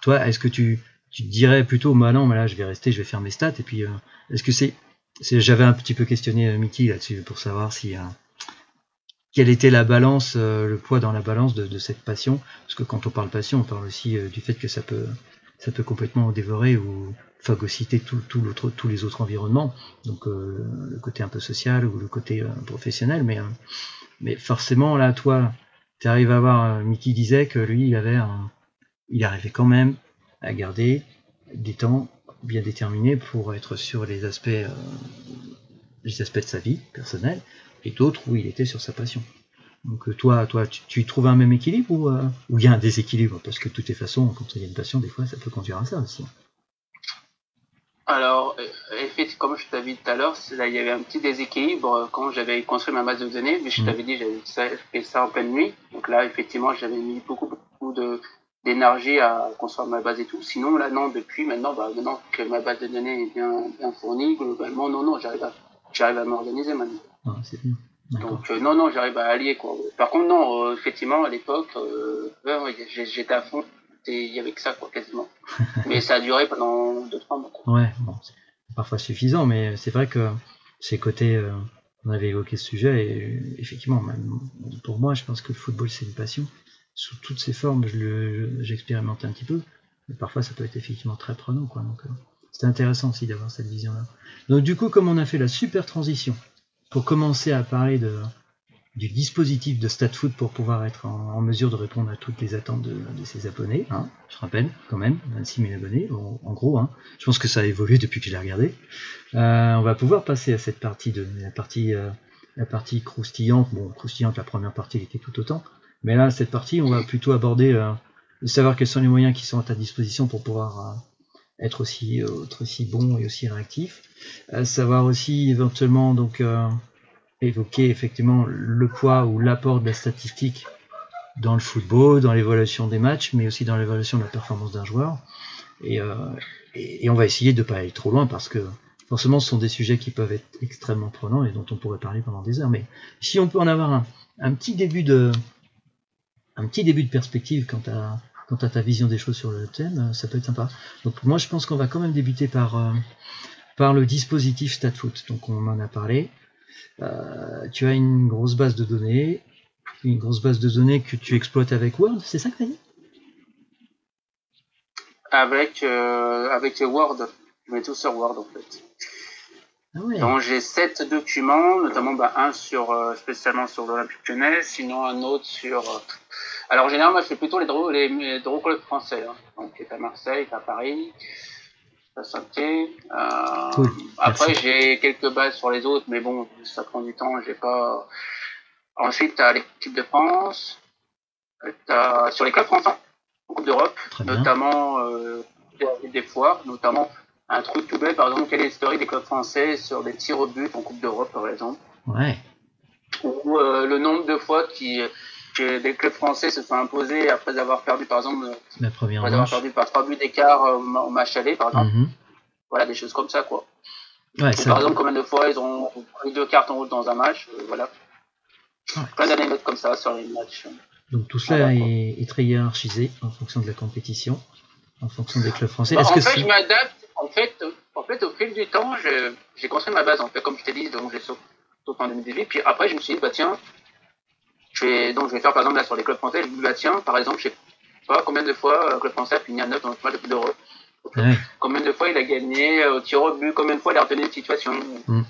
Toi, est-ce que tu, tu te dirais plutôt, bah non, mais là, je vais rester, je vais faire mes stats, et puis, euh, est-ce que c'est, j'avais un petit peu questionné euh, Mickey là-dessus pour savoir si, euh, quelle était la balance, le poids dans la balance de, cette passion, parce que quand on parle passion, on parle aussi du fait que ça peut, ça peut complètement dévorer ou phagocyter tout, l'autre, tous les autres environnements, donc le côté un peu social ou le côté professionnel, mais, mais forcément là, toi, tu arrives à voir, Mickey disait que lui, il avait un, il arrivait quand même à garder des temps bien déterminés pour être sur les aspects, euh, les aspects de sa vie personnelle, et d'autres où il était sur sa passion. Donc euh, toi, toi, tu, trouves un même équilibre ou, euh, ou il y a un déséquilibre? Parce que de toutes les façons, quand il y a une passion, des fois, ça peut conduire à ça aussi. Alors, effectivement, comme je t'avais dit tout à l'heure, il y avait un petit déséquilibre quand j'avais construit ma base de données, mais je mmh. t'avais dit j'avais fait ça en pleine nuit. Donc là, effectivement, j'avais mis beaucoup, beaucoup de, d'énergie à construire ma base et tout. Sinon, là, non, depuis maintenant, bah, maintenant que ma base de données est bien, bien fournie, globalement, non, non, j'arrive à, j'arrive à m'organiser maintenant. Ah, c'est bien. Donc, euh, non, non, j'arrive à allier, quoi. Par contre, non, euh, effectivement, à l'époque, euh, j'étais à fond. Il y avait que ça, quoi, quasiment. mais ça a duré pendant 2-3 mois. Ouais, bon, c'est parfois suffisant, mais c'est vrai que ces côtés, on avait évoqué ce sujet, et effectivement, même pour moi, je pense que le football, c'est une passion sous toutes ses formes, j'expérimente un petit peu, mais parfois ça peut être effectivement très prenant. Quoi, donc, c'est intéressant aussi d'avoir cette vision-là. Donc du coup, comme on a fait la super transition pour commencer à parler de, du dispositif de StatFoot pour pouvoir être en, mesure de répondre à toutes les attentes de, ses abonnés, hein, je rappelle quand même, 26 000 abonnés, en, gros, hein, je pense que ça a évolué depuis que je l'ai regardé. Euh, on va pouvoir passer à cette partie de la partie euh, la partie croustillante, bon croustillante la première partie elle était tout autant, mais là, cette partie, on va plutôt aborder euh, savoir quels sont les moyens qui sont à ta disposition pour pouvoir être aussi, euh, aussi bon et aussi réactif. savoir aussi éventuellement donc évoquer effectivement le poids ou l'apport de la statistique dans le football, dans l'évaluation des matchs, mais aussi dans l'évaluation de la performance d'un joueur. Et, et, on va essayer de ne pas aller trop loin parce que forcément ce sont des sujets qui peuvent être extrêmement prenants et dont on pourrait parler pendant des heures. Mais si on peut en avoir un petit début de, un petit début de perspective quant à, quant à ta vision des choses sur le thème, euh, ça peut être sympa. Donc moi je pense qu'on va quand même débuter par, euh, par le dispositif StatFoot. Donc on en a parlé. Euh, tu as une grosse base de données, une grosse base de données que tu exploites avec Word, c'est ça que tu as dit? Avec, avec Word, je mets tout sur Word en fait. Ah Donc j'ai sept documents, notamment bah, un sur spécialement sur l'Olympique Lyonnais, sinon un autre sur alors en général, moi je fais plutôt les draw, les, draw clubs français. Hein. Donc est à Marseille, à Paris, à saint euh, après j'ai quelques bases sur les autres, mais bon, ça prend du temps, j'ai pas. Ensuite, tu as l'équipe de France, as, sur les clubs français, en Coupe d'Europe, notamment euh, des fois, notamment un truc tout bête, par exemple, quelle est l'historique des clubs français sur des tirs au but en Coupe d'Europe, par exemple? Ouais. Ou euh, le nombre de fois qui que des clubs français se sont imposés après avoir perdu, par exemple, La première après avoir perdu par trois buts d'écart euh, au match aller, par exemple. Mhm. Voilà, des choses comme ça, quoi. Ouais, ça- par exemple, combien de fois ils ont pris deux cartes en route dans un match, euh, voilà. Ouais. Plein d'anecdotes comme ça sur les matchs. Donc tout cela Voilà, quoi. est, est très hiérarchisé en fonction de la compétition, en fonction des clubs français. Bah, en que fait, je m'adapte. En fait, euh, en fait, au fil du temps, j'ai construit ma base. En fait, comme je t'ai dit, donc j'ai sauté en 2018. Puis après, je me suis dit, bah tiens, je vais donc je vais faire par exemple là sur les clubs français. Je dis, bah tiens, par exemple, je sais pas combien de fois le club français a fini à 9 dans le match de Coupe d'Europe. Combien de fois il a gagné euh, au tir au but, combien de fois il a retenu une situation, Mm.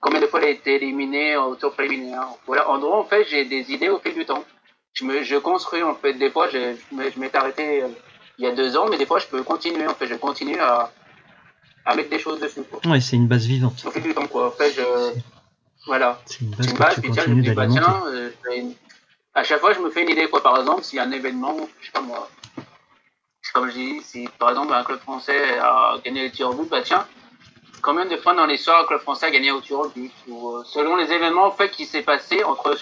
combien de fois il a été éliminé au tour préliminaire. Voilà, en gros, en fait, j'ai des idées au fil du temps. Je, me, je construis, en fait, des fois, je, je m'étais arrêté euh, il y a deux ans, mais des fois, je peux continuer, en fait, je continue à, à mettre des choses dessus, quoi. ouais, c'est une base vivante. Au fil du temps, quoi. En fait, je, voilà. C'est une base une que tu tiens, bah, tiens, euh, une- à chaque fois, je me fais une idée, quoi. Par exemple, s'il y a un événement, je sais pas moi, comme je dis, si par exemple un club français a gagné le tir au but, bah tiens, combien de fois dans l'histoire un club français a gagné au tir au but? Ou, euh, Selon les événements en fait qui s'est passé entre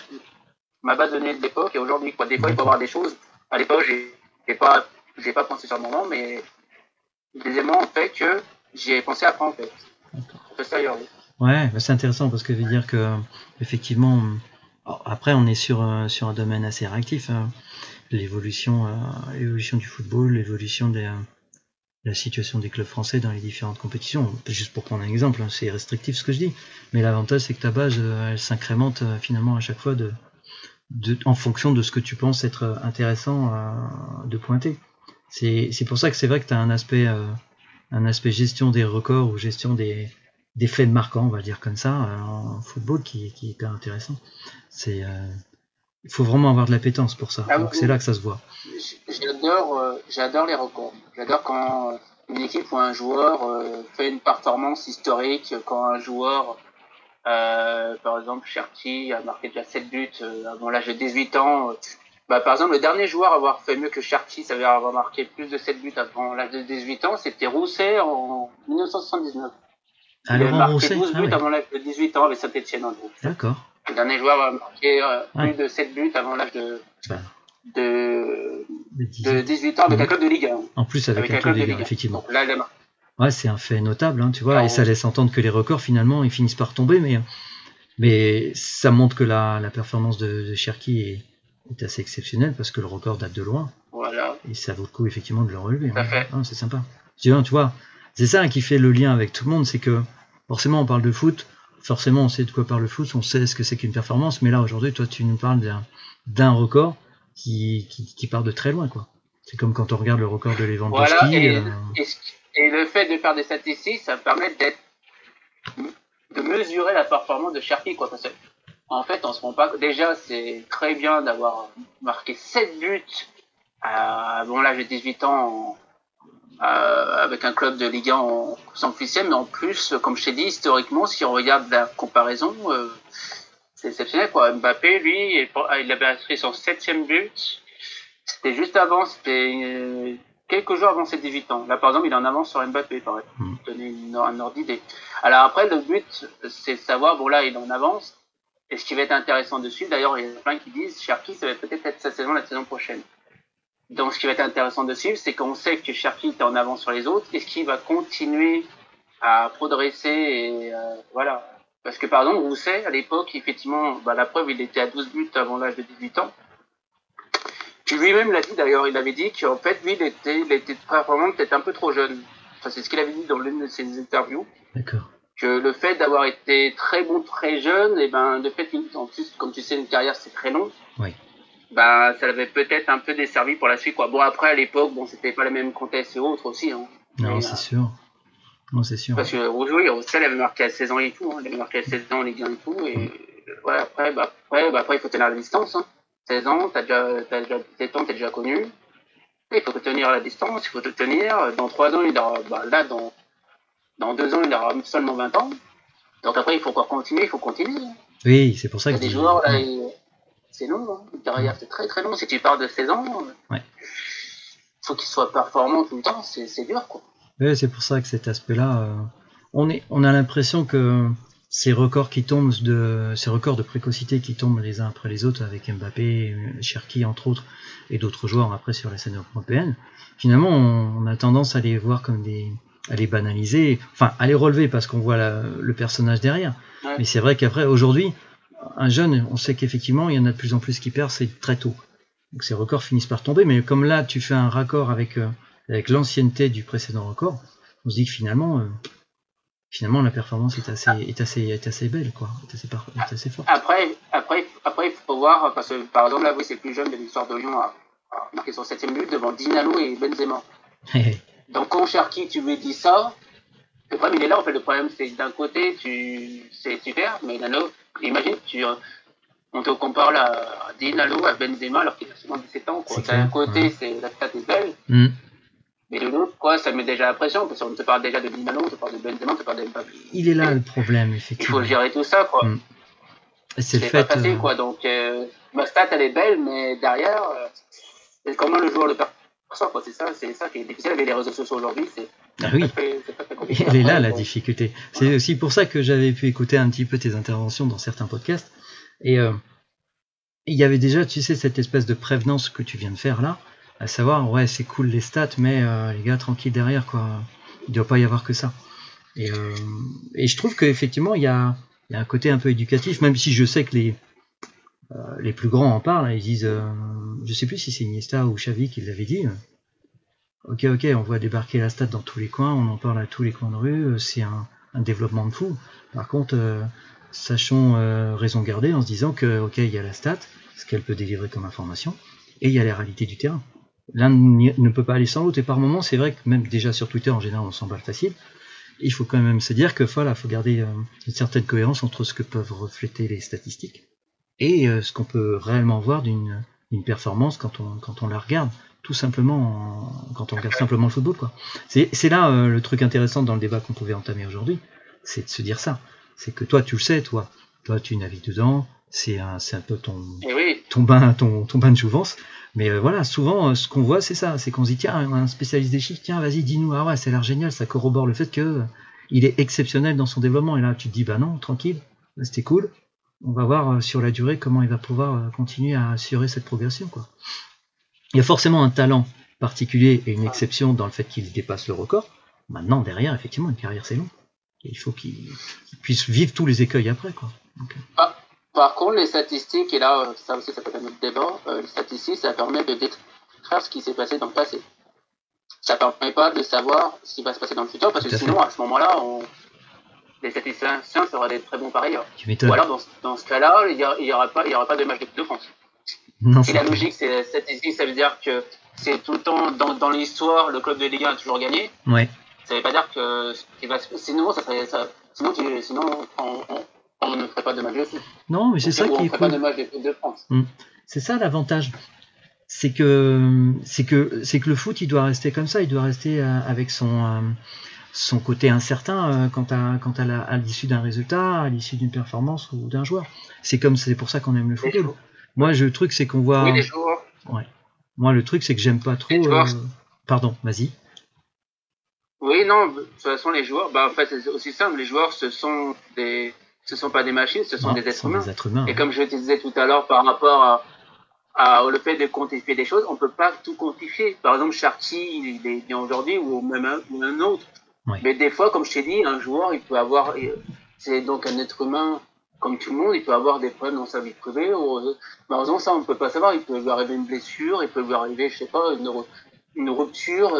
ma base de données de l'époque et aujourd'hui, quoi. Des fois, il peut y avoir des choses. À l'époque, j'ai j'ai pas, j'ai pas pensé sur le moment, mais des éléments ont fait que j'ai pensé après en fait. Ça oui. Ouais, bah, c'est intéressant parce que veut dire que effectivement, alors, après on est sur euh, sur un domaine assez réactif. hein. L'évolution, euh, l'évolution du football, l'évolution euh, la situation des clubs français dans les différentes compétitions. Juste pour prendre un exemple, hein, c'est restrictif ce que je dis, mais l'avantage c'est que ta base, elle s'incrémente finalement à chaque fois de, de, en fonction de ce que tu penses être intéressant de pointer. C'est c'est pour ça que c'est vrai que tu as un aspect, un aspect gestion des records ou gestion des, des faits marquants, on va dire comme ça, euh, en football qui, qui est hyper intéressant. C'est, euh, il faut vraiment avoir de l'appétence pour ça. Ah, Donc oui. c'est là que ça se voit. J'adore, euh, j'adore les records. J'adore quand une équipe ou un joueur euh, fait une performance historique, quand un joueur, par exemple Cherki a marqué déjà 7 buts avant l'âge de 18 ans. bah, par exemple, le dernier joueur à avoir fait mieux que Cherki, ça veut dire avoir marqué plus de 7 buts avant l'âge de 18 ans, c'était Rousset en 1979. Ah, Il a marqué Rousset 12 ah buts ouais. avant l'âge de 18 ans avec Saint-Etienne en gros. D'accord. Le dernier joueur a marqué euh, Ouais. plus de 7 buts avant l'âge de, Bah, de, les dix- de 18 ans avec Mhm. un club de Ligue 1. En plus avec, un club de Ligue, un, effectivement. Donc là. Ouais, c'est un fait notable, hein, tu vois, Ah, et ça ouais. laisse entendre que les records finalement ils finissent par tomber, mais mais ça montre que la, la performance de, de Cherki est, est assez exceptionnelle parce que le record date de loin Voilà. et ça vaut le coup effectivement de le relever. Hein. fait. Ah, c'est sympa. Tu vois, tu vois, c'est ça qui fait le lien avec tout le monde, c'est que forcément on parle de foot, forcément on sait de quoi parle le foot, on sait ce que c'est qu'une performance, mais là aujourd'hui toi tu nous parles d'un d'un record qui, qui, qui part de très loin quoi. C'est comme quand on regarde le record de Lewandowski. Voilà, et, euh, et, le fait de faire des statistiques, ça permet d'être de mesurer la performance de Cherki, quoi. Parce que, en fait, on se rend pas. Déjà, c'est très bien d'avoir marqué 7 buts à, avant l'âge de 18 ans euh, avec un club de Ligue 1 en sans officiel, mais en plus, comme je t'ai dit, historiquement, si on regarde la comparaison, euh, c'est exceptionnel, quoi. Mbappé, lui, il il avait inscrit son septième but. C'était juste avant, c'était euh, quelques jours avant ses 18 ans. Là, par exemple, il est en avance sur Mbappé, pareil. Mm. Pour donner une, un ordre d'idée. Alors après, le but, c'est de savoir, bon là, il est en avance. Et ce qui va être intéressant dessus, d'ailleurs, il y en a plein qui disent, Cherki, ça va peut-être être sa saison la saison prochaine. Donc, ce qui va être intéressant dessus, c'est qu'on sait que Cherki était en avance sur les autres. Est-ce qu'il va continuer à progresser et euh, voilà. Parce que par exemple, Rousset, à l'époque, effectivement, bah, la preuve, il était à 12 buts avant l'âge de 18 ans. Puis lui-même l'a dit d'ailleurs, il avait dit qu'en fait, lui, il était, il était probablement peut-être un peu trop jeune. Enfin, c'est ce qu'il avait dit dans l'une de ses interviews. D'accord. Que le fait d'avoir été très bon très jeune, et ben, de fait, en plus, comme tu sais, une carrière, c'est très long. Oui. Ben, ça l'avait peut-être un peu desservi pour la suite, quoi. Bon, après, à l'époque, bon, c'était pas le même contexte et autres aussi, hein. Non, c'est euh, sûr. Non, c'est sûr. Parce que oui, Roussel il avait marqué à 16 ans et tout, hein. il avait marqué à 16 ans en Ligue 1 et tout, et ouais, après, bah, après, bah, après, il faut tenir la distance. Hein. 16 ans, t'as déjà, t'as déjà 17 ans, t'es déjà connu. Et il faut te tenir à la distance, il faut te tenir. Dans 3 ans, il aura, bah, là, dans, dans 2 ans, il aura seulement 20 ans. Donc après, il faut encore continuer, il faut continuer. Oui, c'est pour ça Il y que a des joueurs, là, ils- c'est long, hein. une carrière, c'est très très long. Si tu pars de 16 ans, Ouais. faut qu'il soit performant tout le temps, c'est dur, quoi. Ouais, c'est pour ça que cet aspect-là, euh, on, est, on a l'impression que ces records qui tombent de ces records de précocité qui tombent les uns après les autres avec Mbappé, Cherki entre autres et d'autres joueurs après sur la scène européenne, finalement on, a tendance à les voir comme des à les banaliser, enfin à les relever parce qu'on voit le personnage derrière. Mais c'est vrai qu'après aujourd'hui, un jeune, on sait qu'effectivement il y en a de plus en plus qui perdent, c'est très tôt. Donc ces records finissent par tomber, mais comme là tu fais un raccord avec euh, avec l'ancienneté du précédent record, on se dit que finalement euh, finalement la performance est assez, est assez, est assez belle, quoi, est assez, est assez forte. Après, après, après, il faut voir, parce que par exemple, là, oui, c'est plus jeune de l'histoire de Lyon a, marqué son 7 minute devant Dinalo et Benzema. Donc, quand Cherki, tu lui dis ça, le problème, il est là, en fait, le problème, c'est d'un côté, tu, c'est super, mais d'un autre, imagine, tu, on te compare à Dinalo, à Benzema, alors qu'il a seulement 17 ans, quoi. D'un côté, c'est, la stat est belle. Mm. Mais de l'autre, quoi, ça met déjà la pression, parce qu'on te parle déjà de Dinalo, on te parle de Benzema, on te parle de Mbappé. Il est là le problème, effectivement. Il faut gérer tout ça, quoi. Mm. C'est le fait. Pas facile, euh, quoi. Donc, euh, ma stat, elle est belle, mais derrière, euh, c'est comment le joueur le quoi. C'est ça, c'est ça qui est difficile avec les réseaux sociaux aujourd'hui. C'est ah oui, elle est là la difficulté. C'est aussi pour ça que j'avais pu écouter un petit peu tes interventions dans certains podcasts. Et euh, il y avait déjà, tu sais, cette espèce de prévenance que tu viens de faire là à savoir, ouais, c'est cool les stats, mais euh, les gars, tranquille derrière, quoi. Il ne doit pas y avoir que ça. Et, euh, et je trouve qu'effectivement, il y a, y a, un côté un peu éducatif, même si je sais que les, les plus grands en parlent, ils disent, je sais plus si c'est Iniesta ou Xavi qui l'avait dit, ok, ok, on voit débarquer la stat dans tous les coins, on en parle à tous les coins de rue, c'est un, développement de fou. Par contre, sachons raison garder en se disant que, ok, il y a la stat, ce qu'elle peut délivrer comme information, et il y a les réalités du terrain l'un ne peut pas aller sans l'autre. Et par moments, c'est vrai que même déjà sur Twitter, en général, on s'emballe facile. Il faut quand même se dire que voilà, faut garder euh, une certaine cohérence entre ce que peuvent refléter les statistiques et euh, ce qu'on peut réellement voir d'une performance quand on la regarde, tout simplement quand on regarde simplement le football. quoi. C'est là euh, le truc intéressant dans le débat qu'on pouvait entamer aujourd'hui, c'est de se dire ça. C'est que toi, tu le sais, toi, toi, tu navigues dedans, c'est un, un peu ton, eh ton, bain, ton, ton bain de jouvence. Mais euh, voilà, souvent, euh, ce qu'on voit, c'est ça. C'est qu'on se dit, tiens, un spécialiste des chiffres, tiens, vas-y, dis-nous, ah ouais, ça a l'air génial, ça corrobore le fait que euh, il est exceptionnel dans son développement. Et là, tu te dis, bah non, tranquille, c'était cool. On va voir sur la durée comment il va pouvoir continuer à assurer cette progression. Quoi. Il y a forcément un talent particulier et une exception dans le fait qu'il dépasse le record. Maintenant, derrière, effectivement, une carrière, c'est long. Et il faut qu'il puisse vivre tous les écueils après. Quoi. ah, par contre, les statistiques, et là, euh, ça aussi, ça peut être un autre débat, euh, les statistiques, ça permet de détruire ce qui s'est passé dans le passé. Ça permet pas de savoir ce qui va se passer dans le futur, parce que sinon, à ce moment-là, on... les statisticiens seraient des très bons parieurs. Ou alors, dans, dans ce cas-là, il n'y aura, aura pas de match de France. Non, et la logique, c'est statistique, ça veut dire que c'est tout le temps, dans, dans l'histoire, le club de Ligue 1 a toujours gagné. Ouais. Ça veut pas dire que, sinon, ça serait, ça, sinon, sinon on, on on ne ferait pas de match de Non, mais c'est ça qui est cool. de France. Hmm. C'est ça l'avantage. C'est que c'est que c'est que le foot il doit rester comme ça, il doit rester euh, avec son euh, son côté incertain euh, quant à quant à l'issue d'un résultat, à l'issue d'une performance ou d'un joueur. C'est comme c'est pour ça qu'on aime le football. Moi, le truc c'est qu'on voit. Oui, les joueurs. Ouais. Moi, le truc c'est que j'aime pas trop. Pardon, vas-y. Oui, non, de toute façon, les joueurs, bah, en fait, c'est aussi simple. Les joueurs, ce sont des, ce sont pas des machines, ce sont, des, êtres humains. Et comme je te disais tout à l'heure par rapport à, le fait de quantifier des choses, on peut pas tout quantifier. Par exemple, Charty, il est bien aujourd'hui ou même un, ou un autre. Mais des fois, comme je t'ai dit, un joueur, il peut avoir, c'est donc un être humain comme tout le monde, il peut avoir des problèmes dans sa vie privée. Ou, malheureusement, ça, on ne peut pas savoir. Il peut lui arriver une blessure, il peut lui arriver, je sais pas, une, une rupture.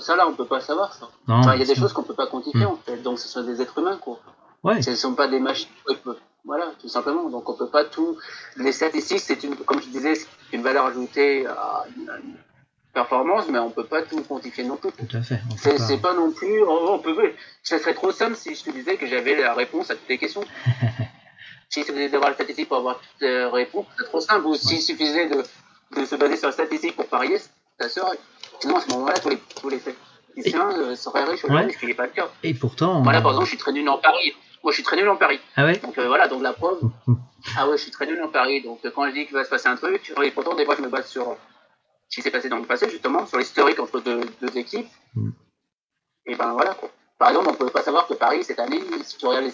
ça, là, on peut pas savoir ça. il y a des choses qu'on peut pas quantifier, hmm. en fait. Donc, ce sont des êtres humains, quoi. Ouais. Ce ne sont pas des machines. Voilà, tout simplement. Donc on peut pas tout. Les statistiques, c'est une, comme je disais, c'est une valeur ajoutée à une, performance, mais on peut pas tout quantifier non plus. Tout à fait. C'est pas... non plus. On peut. Ça serait trop simple si je te disais que j'avais la réponse à toutes les questions. si il suffisait d'avoir la statistique pour avoir toutes les réponses, c'est trop simple. Ou s'il suffisait de, de, se baser sur la statistique pour parier, ça serait. Sinon, à ce moment-là, tous les, tous les statisticiens euh, seraient riches aujourd'hui, ce qui n'est pas le cas. Et pourtant. Voilà, par exemple, je suis très nul en Paris. Moi, je suis très nul en Paris. Ah ouais? Donc euh, voilà, donc la preuve. ah ouais, je suis très nul en Paris. Donc euh, quand je dis qu'il va se passer un truc, et pourtant, des fois, je me base sur ce qui s'est passé dans le passé, justement, sur l'historique entre deux, deux équipes. Mm. Et ben voilà, quoi. Par exemple, on ne peut pas savoir que Paris, cette année, si tu regardes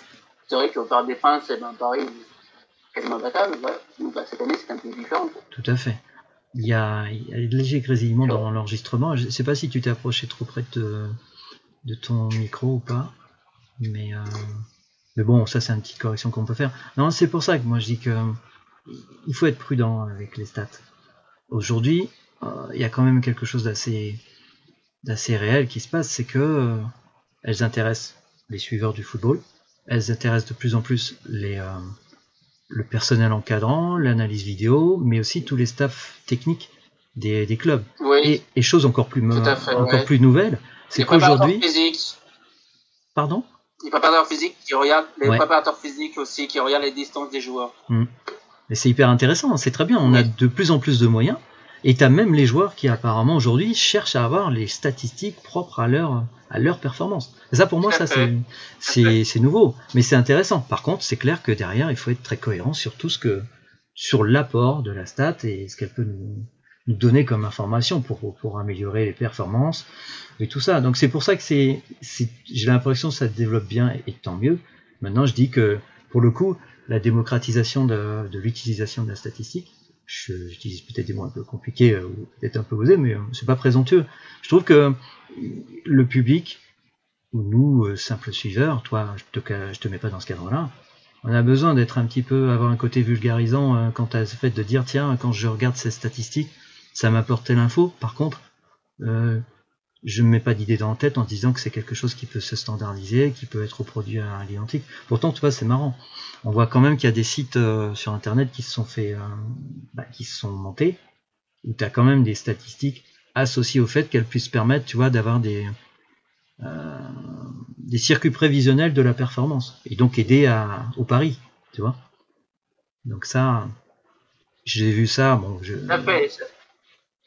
C'est vrai qu'au Parc des Princes, eh ben, Paris est quasiment battable. Voilà. Donc, bah, cette année, c'est un peu différent. Tout à fait. Il y a, il y a de légers grésillements dans l'enregistrement. Je ne sais pas si tu t'es approché trop près de, de ton micro ou pas. Mais, euh, mais bon, ça c'est une petite correction qu'on peut faire. Non, c'est pour ça que moi je dis que il faut être prudent avec les stats. Aujourd'hui, il y a quand même quelque chose d'assez d'assez réel qui se passe, c'est que euh, elles intéressent les suiveurs du football, elles intéressent de plus en plus les euh, le personnel encadrant, l'analyse vidéo, mais aussi tous les staffs techniques des, des clubs. Oui. Et, et chose encore plus fait, encore ouais. plus nouvelle, c'est qu'aujourd'hui, pardon? les préparateurs physiques qui regardent, les Ouais. préparateurs physiques aussi qui regardent les distances des joueurs. Et c'est hyper intéressant, c'est très bien. On a de plus en plus de moyens. Et tu as même les joueurs qui apparemment aujourd'hui cherchent à avoir les statistiques propres à leur, à leur performance. Et ça pour moi, ça c'est, nouveau. Mais c'est intéressant. Par contre, c'est clair que derrière, il faut être très cohérent sur tout ce que, sur l'apport de la stat et ce qu'elle peut nous, nous donner comme information pour, pour améliorer les performances et tout ça. Donc c'est pour ça que c'est, j'ai l'impression que ça se développe bien et, tant mieux. Maintenant, je dis que pour le coup, la démocratisation de, de l'utilisation de la statistique, j'utilise peut-être des mots un peu compliqués euh, ou peut-être un peu osés, mais euh, c'est pas présomptueux. Je trouve que le public, ou nous, euh, simples suiveurs, toi, je te, je te mets pas dans ce cadre-là, on a besoin d'être un petit peu, avoir un côté vulgarisant quant à ce fait de dire, tiens, quand je regarde ces statistiques, ça m'apporte telle info. Par contre, euh, je ne mets pas d'idée dans la tête en disant que c'est quelque chose qui peut se standardiser, qui peut être reproduit à l'identique. Pourtant, tu vois, c'est marrant. On voit quand même qu'il y a des sites euh, sur Internet qui se sont fait, euh, bah, qui se sont montés, où tu as quand même des statistiques associées au fait qu'elles puissent permettre, tu vois, d'avoir des, euh, des circuits prévisionnels de la performance et donc aider à, au pari, tu vois. Donc ça, j'ai vu ça, bon, je.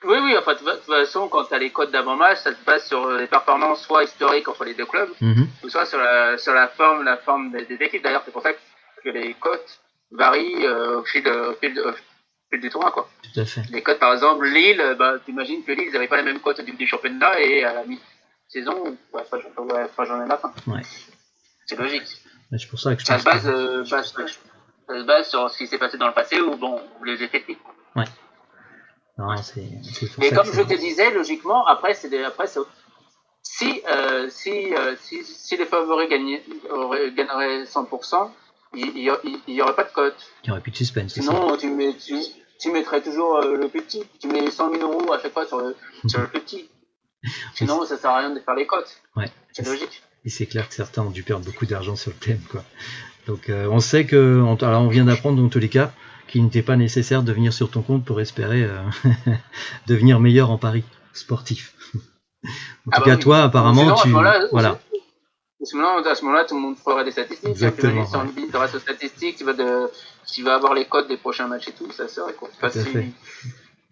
Oui, oui, enfin, de toute façon, quand tu as les codes d'avant-match, ça se base sur les performances soit historiques entre les deux clubs, Mhm. ou soit sur la, sur la forme, la forme des, des équipes. D'ailleurs, c'est pour ça que les cotes varient euh, au, fil de, au, fil de- au fil du tournoi. Quoi. tout à fait. Les cotes, par exemple, Lille, euh, bah, t'imagines que Lille, ils n'avaient pas les mêmes cotes au début du championnat et à la mi-saison, ouais, pas, ouais, pas journée de la fin. Ouais. C'est logique. Mais C'est pour ça que je Ça pense se base, que- euh, base- ça se base sur ce qui s'est passé dans le passé ou bon, les effectifs. C'est c'est Et ça comme je te disais, logiquement, après, c'est des- après, c'est si, euh, si, euh, si, si les favoris gagnaient, gagneraient 100%, il n'y il, aurait pas de cote. il n'y aurait plus de suspense. Sinon, tu, mets, tu, tu mettrais toujours euh, le plus petit. Tu mets 100 000 euros à chaque fois sur le, sur le plus petit. Sinon, ça sert à rien de faire les cotes. Ouais. C'est logique. Et c'est clair que certains ont dû perdre beaucoup d'argent sur le thème, quoi. Donc, on sait que, on- alors on vient d'apprendre dans tous les cas qu'il n'était pas nécessaire de venir sur ton compte pour espérer euh, devenir meilleur en paris sportif. En Ah tout bah cas, oui. toi, apparemment, Sinon, à ce tu, voilà, À ce moment-là, tout le monde ferait des statistiques. Exactement, tu vas aux statistiques, tu vas, de, tu vas avoir les codes des prochains matchs et tout, ça serait quoi. Tout si-.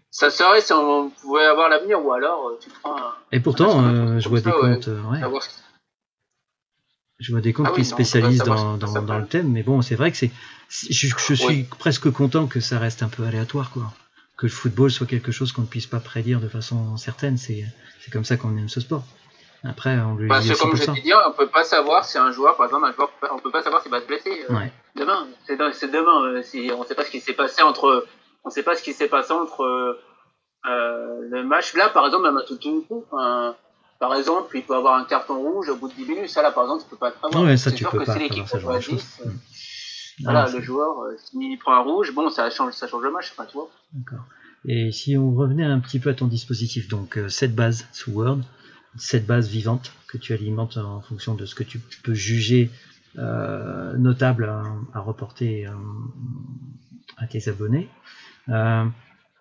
Ça serait si on pouvait avoir l'avenir, ou alors euh, tu prends un. Et pourtant, euh, je vois des ouais. comptes, euh, ouais, je vois des comptes Ah oui, qui se spécialisent dans, dans, dans le thème, mais bon, c'est vrai que c'est, je, je suis Oui. presque content que ça reste un peu aléatoire, quoi. Que le football soit quelque chose qu'on ne puisse pas prédire de façon certaine, c'est, c'est comme ça qu'on aime ce sport. Après, on lui Parce dit que comme je t'ai dit, on peut pas savoir si un joueur, par exemple, un joueur, on peut pas savoir s'il va se blesser euh, Ouais. demain. C'est de- c'est demain. euh, si on sait pas ce qui s'est passé entre, on sait pas ce qui s'est passé entre euh, euh, le match. Là, par exemple, un tout coup, un- par exemple, il peut avoir un carton rouge au bout de 10 minutes. Ça, là, par exemple, tu peux pas le savoir. Ouais, ça, C'est tu peux que pas savoir l'équipe ce genre de reçoit choses. 10, euh, Mm. Voilà, le joueur, euh, s'il prend un rouge, bon, ça change, ça change le match, tu vois. D'accord. Et si on revenait un petit peu à ton dispositif, donc euh, cette base sous Word, cette base vivante que tu alimentes en fonction de ce que tu peux juger euh, notable à, à reporter euh, à tes abonnés.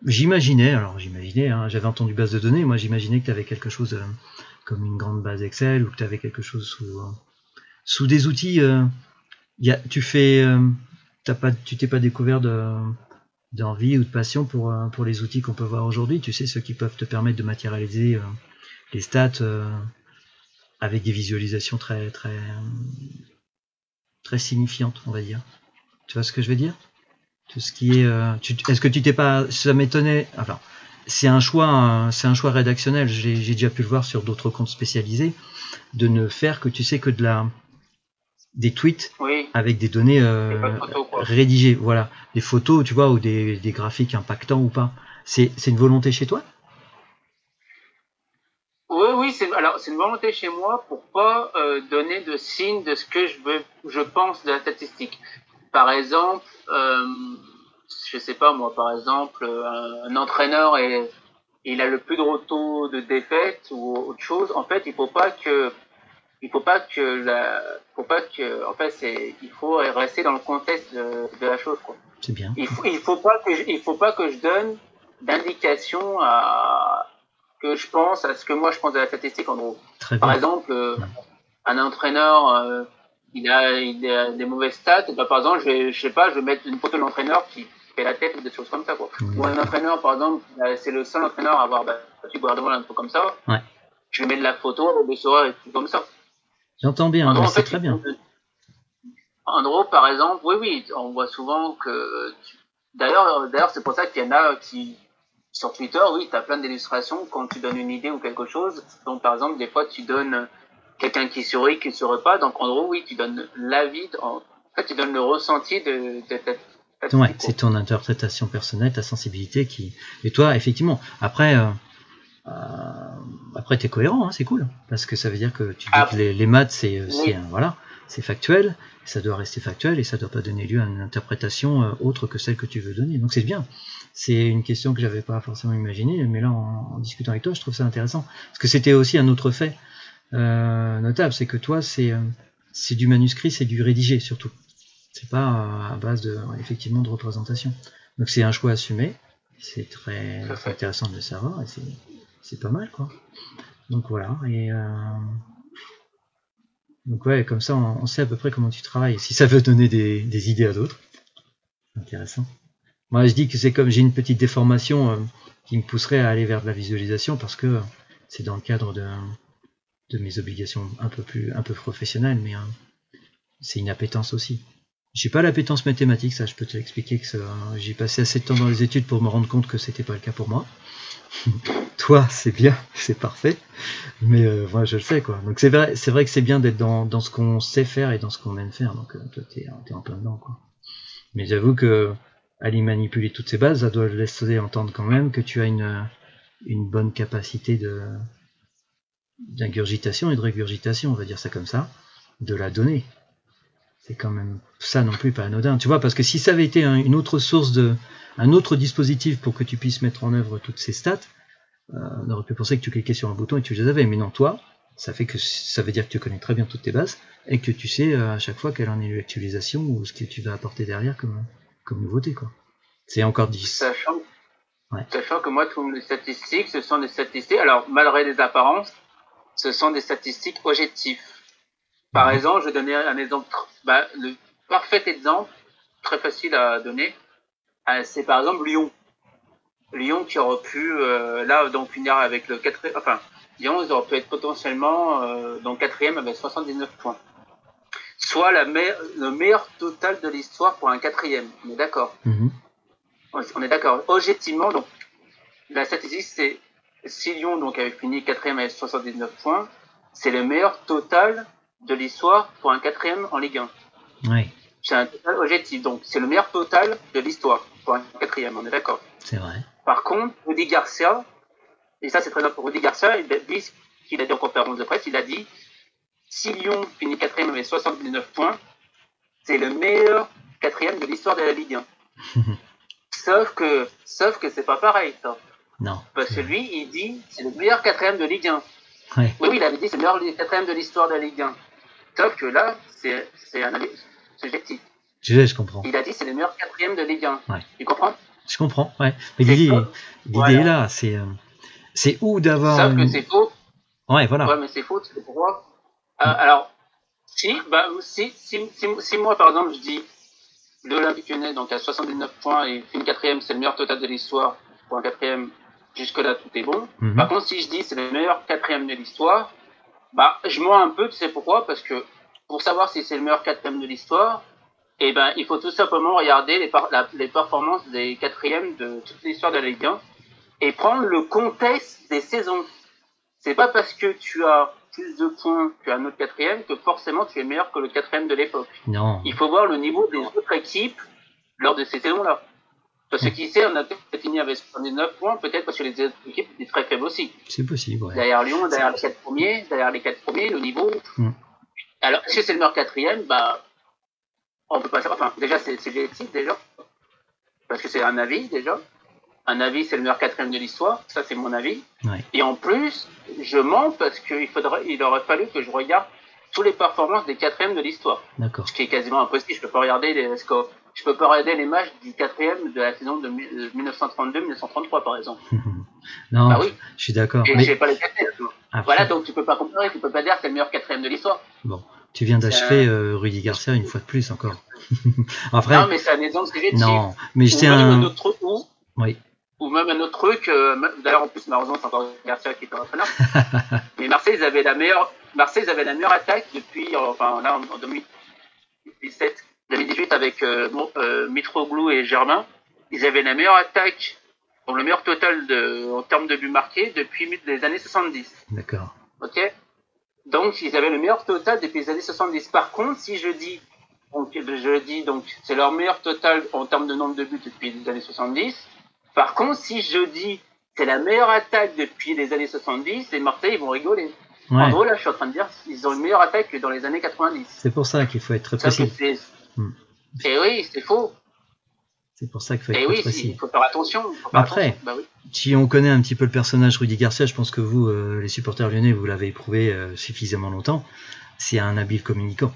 J'imaginais, alors j'imaginais, hein, j'avais entendu base de données, moi j'imaginais que tu avais quelque chose comme une grande base Excel ou que tu avais quelque chose sous, euh, des outils. euh, tu fais, euh, pas, tu t'es pas découvert de d'envie ou de passion pour, les outils qu'on peut voir aujourd'hui. Tu sais, ceux qui peuvent te permettre de matérialiser les stats avec des visualisations très, très, très signifiantes, on va dire. Tu vois ce que je veux dire? Tout ce qui est. Est-ce que tu t'es pas. Ça m'étonnait. C'est un choix, c'est un choix rédactionnel. J'ai déjà pu le voir sur d'autres comptes spécialisés, de ne faire que tu sais que de la des tweets Oui. avec des données euh, de photos, rédigées. Voilà, des photos, tu vois, ou des, des graphiques impactants ou pas. C'est une volonté chez toi? Oui, oui, c'est alors c'est une volonté chez moi pour pas euh, donner de signes de ce que je veux, je pense de la statistique. Par exemple, euh, je sais pas moi, par exemple, euh, un, un entraîneur et il a le plus gros taux de défaite ou autre chose. En fait, il faut pas que il faut pas que la, faut pas que, en fait, c'est, il faut rester dans le contexte de, de la chose, quoi. C'est bien. Il faut, il faut pas que je, il faut pas que je donne d'indications à, que je pense à ce que moi je pense de la statistique en gros. Très Par bien. exemple, euh, un entraîneur, euh, il a, il a des mauvaises stats, ben, par exemple, je vais, je sais pas, je vais mettre une photo de l'entraîneur qui fait la tête ou des choses comme ça, quoi. Ou un entraîneur, par exemple, euh, c'est le seul entraîneur à avoir battu Guardiola un peu comme ça. Ouais. Je vais mettre la photo, le soir et tout comme ça. J'entends bien, en c'est fait, très bien. En gros, par exemple, oui, oui, on voit souvent que. D'ailleurs, d'ailleurs, c'est pour ça qu'il y en a qui sur Twitter, oui, tu as plein d'illustrations quand tu donnes une idée ou quelque chose. Donc, par exemple, des fois, tu donnes quelqu'un qui sourit, qui ne sourit pas. Donc, en gros, oui, tu donnes l'avis. En fait, tu donnes le ressenti de, de, de- de- Ouais, c'est ton interprétation personnelle, ta sensibilité qui. Et toi, effectivement, après, euh, euh, après t'es cohérent, hein, c'est cool, parce que ça veut dire que tu dis Ah. que les, les maths, c'est, euh, Oui. voilà, c'est factuel, ça doit rester factuel et ça doit pas donner lieu à une interprétation euh, autre que celle que tu veux donner. Donc c'est bien. C'est une question que j'avais pas forcément imaginée, mais là, en, en discutant avec toi, je trouve ça intéressant, parce que c'était aussi un autre fait euh, notable, c'est que toi, c'est, euh, c'est du manuscrit, c'est du rédigé surtout. C'est pas euh, à base de effectivement de représentation. Donc c'est un choix assumé. C'est très intéressant de le savoir et c'est c'est pas mal quoi. Donc voilà et euh, donc ouais comme ça on, on sait à peu près comment tu travailles. Si ça veut donner des, des idées à d'autres, intéressant. Moi je dis que c'est comme j'ai une petite déformation euh, qui me pousserait à aller vers de la visualisation parce que euh, c'est dans le cadre de de mes obligations un peu plus un peu professionnelles mais c'est une appétence aussi. J'ai pas l'appétence mathématique, ça je peux te l'expliquer que j'ai passé assez de temps dans les études pour me rendre compte que c'était pas le cas pour moi. Toi, c'est bien, c'est parfait, mais euh, moi je le sais quoi. Donc c'est vrai, c'est vrai que c'est bien d'être dans, dans ce qu'on sait faire et dans ce qu'on aime faire. Donc euh, toi t'es t'es en plein dedans quoi. Mais j'avoue que aller manipuler toutes ces bases, ça doit laisser entendre quand même que tu as une une bonne capacité de d'ingurgitation et de régurgitation, on va dire ça comme ça, de la donnée c'est quand même ça non plus pas anodin. Tu vois, parce que si ça avait été un- une autre source de, un autre dispositif pour que tu puisses mettre en œuvre toutes ces stats, euh, on aurait pu penser que tu cliquais sur un bouton et tu les avais. Mais non, toi, ça fait que ça veut dire que tu connais très bien toutes tes bases et que tu sais euh, à chaque fois quelle en est l'actualisation ou ce que tu vas apporter derrière comme, comme nouveauté, quoi. C'est encore 10. Sachant, Ouais. sachant que moi, toutes les statistiques, ce sont des statistiques, alors malgré les apparences, ce sont des statistiques objectives. Par Mhm. exemple, je vais donner un exemple, bah, le parfait exemple, très facile à donner, euh, c'est par exemple Lyon. Lyon qui aurait pu, euh, là, donc finir avec le quatrième, enfin, Lyon, ils auraient pu être potentiellement euh, donc quatrième avec 79 points. Soit la me- le meilleur total de l'histoire pour un quatrième, on est d'accord? Mhm. on est d'accord. Objectivement, donc, la statistique, c'est si Lyon donc, avait fini quatrième avec 79 points, c'est le meilleur total de l'histoire pour un quatrième en Ligue 1. Ouais, C'est un total objectif, donc c'est le meilleur total de l'histoire pour un quatrième, on est d'accord. c'est vrai. Par contre, Rudy Garcia, et ça c'est très important pour Rudy Garcia, il a dit qu'il a dit en conférence de presse, il a dit si Lyon finit quatrième avec 79 points, c'est le meilleur quatrième de l'histoire de la Ligue 1. sauf que, sauf que c'est pas pareil, ça. Non. Parce que lui, il dit c'est le meilleur quatrième de Ligue 1. Ouais. Oui, oui, il avait dit c'est le meilleur quatrième de l'histoire de la Ligue 1. Sauf que là, c'est un avis subjectif. Je, je comprends. Il a dit c'est le meilleur quatrième de Ligue 1. Ouais. Tu comprends? Je comprends, ouais. Mais l'idée, Voilà. est là, c'est, euh, c'est où d'avoir. Sauf que une- c'est faux. Ouais, voilà. Ouais, mais c'est faux, c'est pourquoi Euh, Alors, si, bah, si, si, si, si moi, par exemple, je dis l'Olympique Lyonnais, donc à 79 points et finit quatrième, c'est le meilleur total de l'histoire pour un quatrième, jusque-là, tout est bon. Mhm. Par contre, si je dis c'est le meilleur quatrième de l'histoire, bah, je mens un peu, tu sais pourquoi? Parce que pour savoir si c'est le meilleur quatrième de l'histoire, eh ben, il faut tout simplement regarder les, la- les performances des quatrièmes de toute l'histoire de la Ligue 1 et prendre le contexte des saisons. C'est pas parce que tu as plus de points qu'un autre quatrième que forcément tu es meilleur que le quatrième de l'époque. Non. Il faut voir le niveau des autres équipes lors de ces saisons-là. Parce que qui sait, on a peut-être fini avec 79 points, peut-être parce que les autres équipes étaient très faibles aussi. C'est possible, ouais. Derrière Lyon, derrière les quatre premiers, derrière les quatre premiers, le niveau. Mm. Alors, si c'est le meilleur quatrième, bah, on peut pas savoir. Enfin, déjà, c'est subjectif, déjà. Parce que c'est un avis, déjà. Un avis, c'est le meilleur quatrième de l'histoire. Ça, c'est mon avis. Ouais. Et en plus, je mens parce qu'il faudrait, il aurait fallu que je regarde toutes les performances des quatrièmes de l'histoire. D'accord. Ce qui est quasiment impossible. Je peux pas regarder les scores. Je peux pas regarder les matchs du quatrième de la saison de mi- euh, 1932-1933, par exemple. non, Bah oui. je suis d'accord. Et Mais j'ai pas les après, Voilà, donc tu peux pas comparer. Tu peux pas dire que c'est le meilleur quatrième de l'histoire. bon, tu viens d'achever euh, Rudy Garcia une fois de plus encore. après, Non, mais c'est un exemple subjectif. non, mais même un autre truc, ou, Oui. ou même un autre truc, euh, d'ailleurs en plus malheureusement c'est encore Garcia qui est entraîneur. mais Marseille ils avaient la meilleure, Marseille ils avaient la meilleure attaque depuis, euh, enfin là en, en 2017, 2018 avec euh, euh, Mitroglou et Germain, ils avaient la meilleure attaque, donc le meilleur total de, en termes de buts marqués depuis les années 70. D'accord. Ok? Donc, ils avaient le meilleur total depuis les années 70. Par contre, si je dis, donc, je dis, donc, c'est leur meilleur total en termes de nombre de buts depuis les années 70. Par contre, si je dis, c'est la meilleure attaque depuis les années 70, les Marseillais, ils vont rigoler. En Ouais. gros, là, je suis en train de dire, ils ont une meilleure attaque que dans les années 90. C'est pour ça qu'il faut être très précis. Hmm. et oui, c'est faux. C'est pour ça qu'il faut être Et très oui, précis. il faut faire attention. faut faire Après, attention. Bah oui. Si on connaît un petit peu le personnage Rudy Garcia, je pense que vous, euh, les supporters lyonnais, vous l'avez éprouvé euh, suffisamment longtemps. C'est un habile communicant.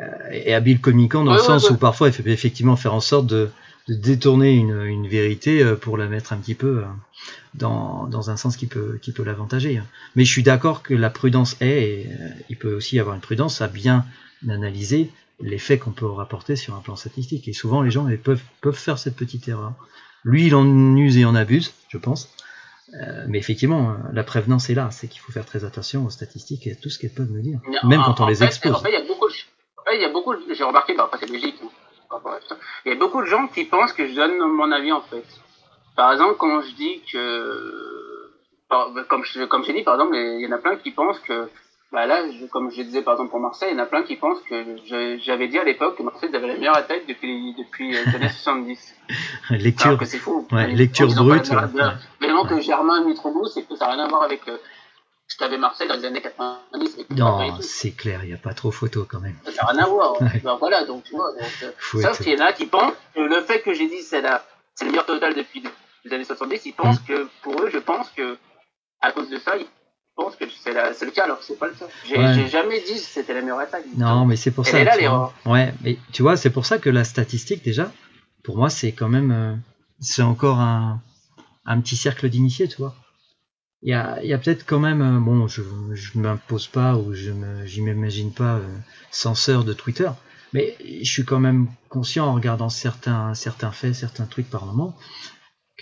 Euh, et habile communicant dans Ouais, le ouais, sens ouais. où parfois il fait effectivement faire en sorte de, de détourner une, une vérité pour la mettre un petit peu dans, dans un sens qui peut, qui peut l'avantager. Mais je suis d'accord que la prudence est, et il peut aussi y avoir une prudence à bien analyser les faits qu'on peut rapporter sur un plan statistique. Et souvent les gens ils peuvent, peuvent faire cette petite erreur. Lui, il en use et en abuse, je pense. Euh, mais effectivement, la prévenance est là, c'est qu'il faut faire très attention aux statistiques et à tout ce qu'elles peuvent nous dire, même quand on les fait, expose. En fait, il y a beaucoup de, a beaucoup j'ai remarqué, logique, il y a beaucoup de gens qui pensent que je donne mon avis en fait. Par exemple, quand je dis que, comme je, comme j'ai dit, par exemple, il y en a plein qui pensent que, bah là, je- comme je disais par exemple pour Marseille, il y en a plein qui pensent que j'avais dit à l'époque que Marseille avait la meilleure attaque depuis, depuis euh, les années 70. Alors Lecture, que c'est faux. ouais, lecture brute, la meilleure- ouais. Que Germain Mitroglou, c'est que ça n'a rien à voir avec euh, ce qu'avait Marseille dans les années 90. et tout, pas non, c'est clair, il n'y a pas trop photo quand même. Ça n'a rien à voir. Ouais. Ben voilà, donc tu vois. Donc, euh, sauf être- qu'il y en a qui pensent que le fait que j'ai dit c'est la, c'est le meilleur total depuis les années 70, ils pensent Mm. que pour eux, je pense que à cause de ça, ils pensent que c'est, la, c'est le cas alors que c'est pas le cas. J'ai, Ouais. j'ai jamais dit que c'était la meilleure attaque. Non, mais c'est pour Elle ça. est là, l'erreur. Ouais, mais tu vois, c'est pour ça que la statistique, déjà, pour moi, c'est quand même, euh, c'est encore un, un petit cercle d'initiés, tu vois. Il y a, y a peut-être quand même, euh, bon, je, je m'impose pas ou je me, j'y m'imagine pas euh, censeur de Twitter, mais je suis quand même conscient en regardant certains, certains faits, certains trucs par moment,